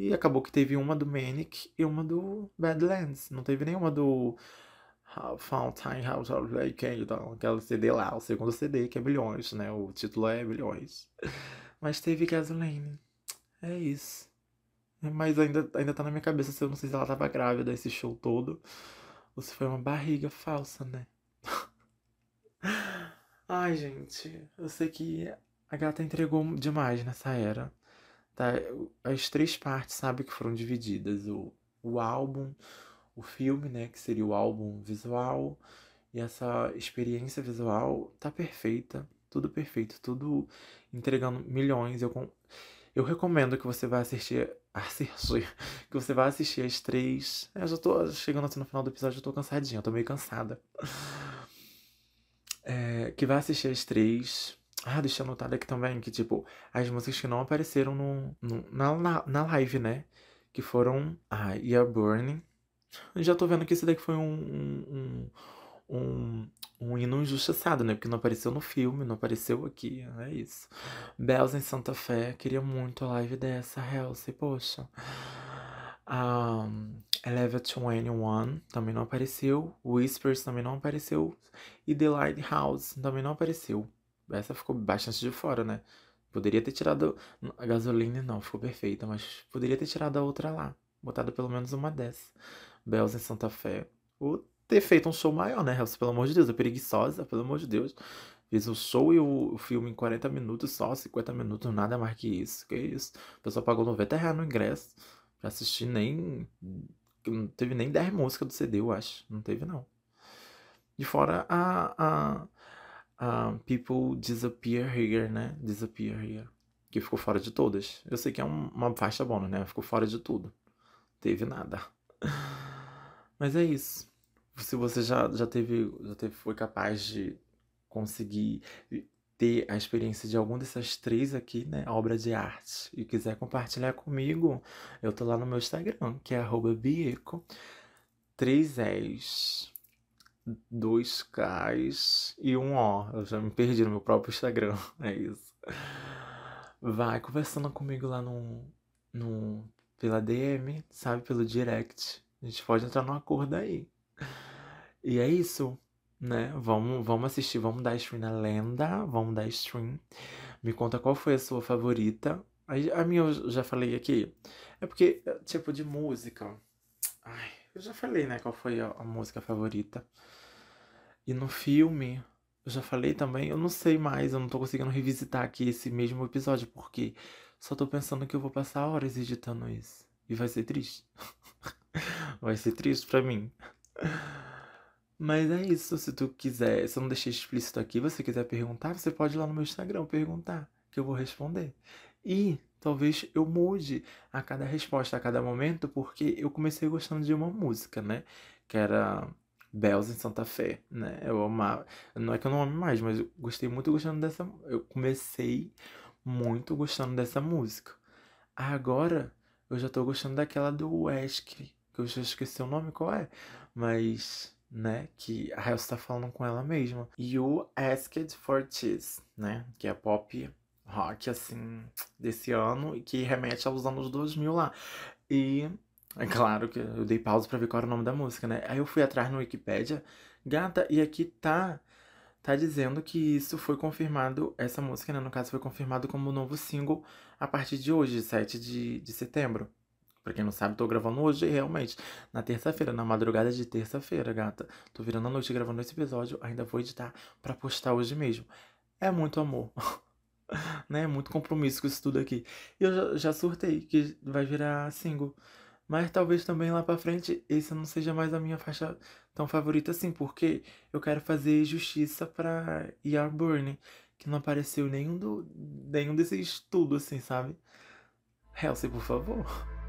E acabou que teve uma do Manic e uma do Badlands. Não teve nenhuma do Fountain House of Lake, então, aquela CD lá, o segundo CD, que é Bilhões, né? O título é Bilhões. Mas teve Gasoline. É isso. Mas ainda, ainda tá na minha cabeça se eu não sei se ela tava grávida esse show todo. Ou se foi uma barriga falsa, né? Ai, gente. Eu sei que a gata entregou demais nessa era tá, as três partes, sabe, que foram divididas. O, o álbum, o filme, né, que seria o álbum visual. E essa experiência visual tá perfeita, tudo perfeito, tudo entregando milhões. Eu, eu recomendo que você vá assistir, assistir, que você vá assistir as três. Eu já tô chegando assim no final do episódio, eu tô cansadinha, eu tô meio cansada. É, que vá assistir as três ah, deixa eu anotar aqui também que, tipo, as músicas que não apareceram no, no na, na, na, live, né? Que foram a ah, You're Burning. Já tô vendo que esse daqui foi um, um, um, um hino injustiçado, né? Porque não apareceu no filme, não apareceu aqui. É isso. Bells em Santa Fé. Queria muito a live dessa, Halsey, poxa. Um, Eleven 21 também não apareceu. Whispers também não apareceu. E The Lighthouse também não apareceu. Essa ficou bastante de fora, né? Poderia ter tirado a gasolina, não, ficou perfeita, mas poderia ter tirado a outra lá. Botado pelo menos uma dessa. Bells em Santa Fé. Ou ter feito um show maior, né, Helson? Pelo amor de Deus, é preguiçosa, pelo amor de Deus. Fiz o show e o, filme em 40 minutos só, 50 minutos, nada mais que isso. Que isso? O pessoal pagou 90 reais no ingresso. Pra assistir nem. Não teve nem 10 músicas do CD, eu acho. Não teve, não. De fora a, a um, People Disappear Here, né? Disappear Here. Que ficou fora de todas. Eu sei que é um, uma faixa bônus, né? Ficou fora de tudo. Teve nada. Mas é isso. Se você já, já teve. Já teve, foi capaz de conseguir ter a experiência de algum dessas três aqui, né? Obra de arte. E quiser compartilhar comigo, eu tô lá no meu Instagram, que é arroba bieco. 3 S dois Ks e um O. Eu já me perdi no meu próprio Instagram. É isso. Vai conversando comigo lá no, no pela DM, sabe? Pelo direct. A gente pode entrar num acordo aí. E é isso, né? Vamos, vamos assistir, vamos dar stream na lenda, vamos dar stream. Me conta qual foi a sua favorita. A, a minha eu já falei aqui. É porque, tipo, de música. Ai, eu já falei, né, qual foi a, a música favorita. E no filme, eu já falei também, eu não sei mais, eu não tô conseguindo revisitar aqui esse mesmo episódio, porque só tô pensando que eu vou passar horas editando isso. E vai ser triste. vai ser triste pra mim. Mas é isso, se tu quiser, se eu não deixei explícito aqui, você quiser perguntar, você pode ir lá no meu Instagram perguntar, que eu vou responder. E talvez eu mude a cada resposta, a cada momento, porque eu comecei gostando de uma música, né? Que era Bells em Santa Fé, né? Eu amava. Não é que eu não ame mais, mas eu gostei muito gostando dessa. Eu comecei muito gostando dessa música. Agora eu já tô gostando daquela do Wesley, que eu já esqueci o nome qual é, mas né, que a Helsa tá falando com ela mesma. You Asked for Cheese, né, que é pop rock, assim, desse ano e que remete aos anos 2000 lá. E é claro que eu dei pausa para ver qual era o nome da música, né? Aí eu fui atrás no Wikipedia, gata, e aqui tá tá dizendo que isso foi confirmado, essa música, né, no caso, foi confirmado como novo single a partir de hoje, 7 de, de setembro. Pra quem não sabe, tô gravando hoje, realmente, na terça-feira, na madrugada de terça-feira, gata. Tô virando a noite gravando esse episódio, ainda vou editar para postar hoje mesmo. É muito amor. né? Muito compromisso com isso tudo aqui. E eu já, já surtei que vai virar single. Mas talvez também lá pra frente esse não seja mais a minha faixa tão favorita assim, porque eu quero fazer justiça pra Burning que não apareceu nenhum, do, nenhum desses tudo assim, sabe? Halsey, por favor.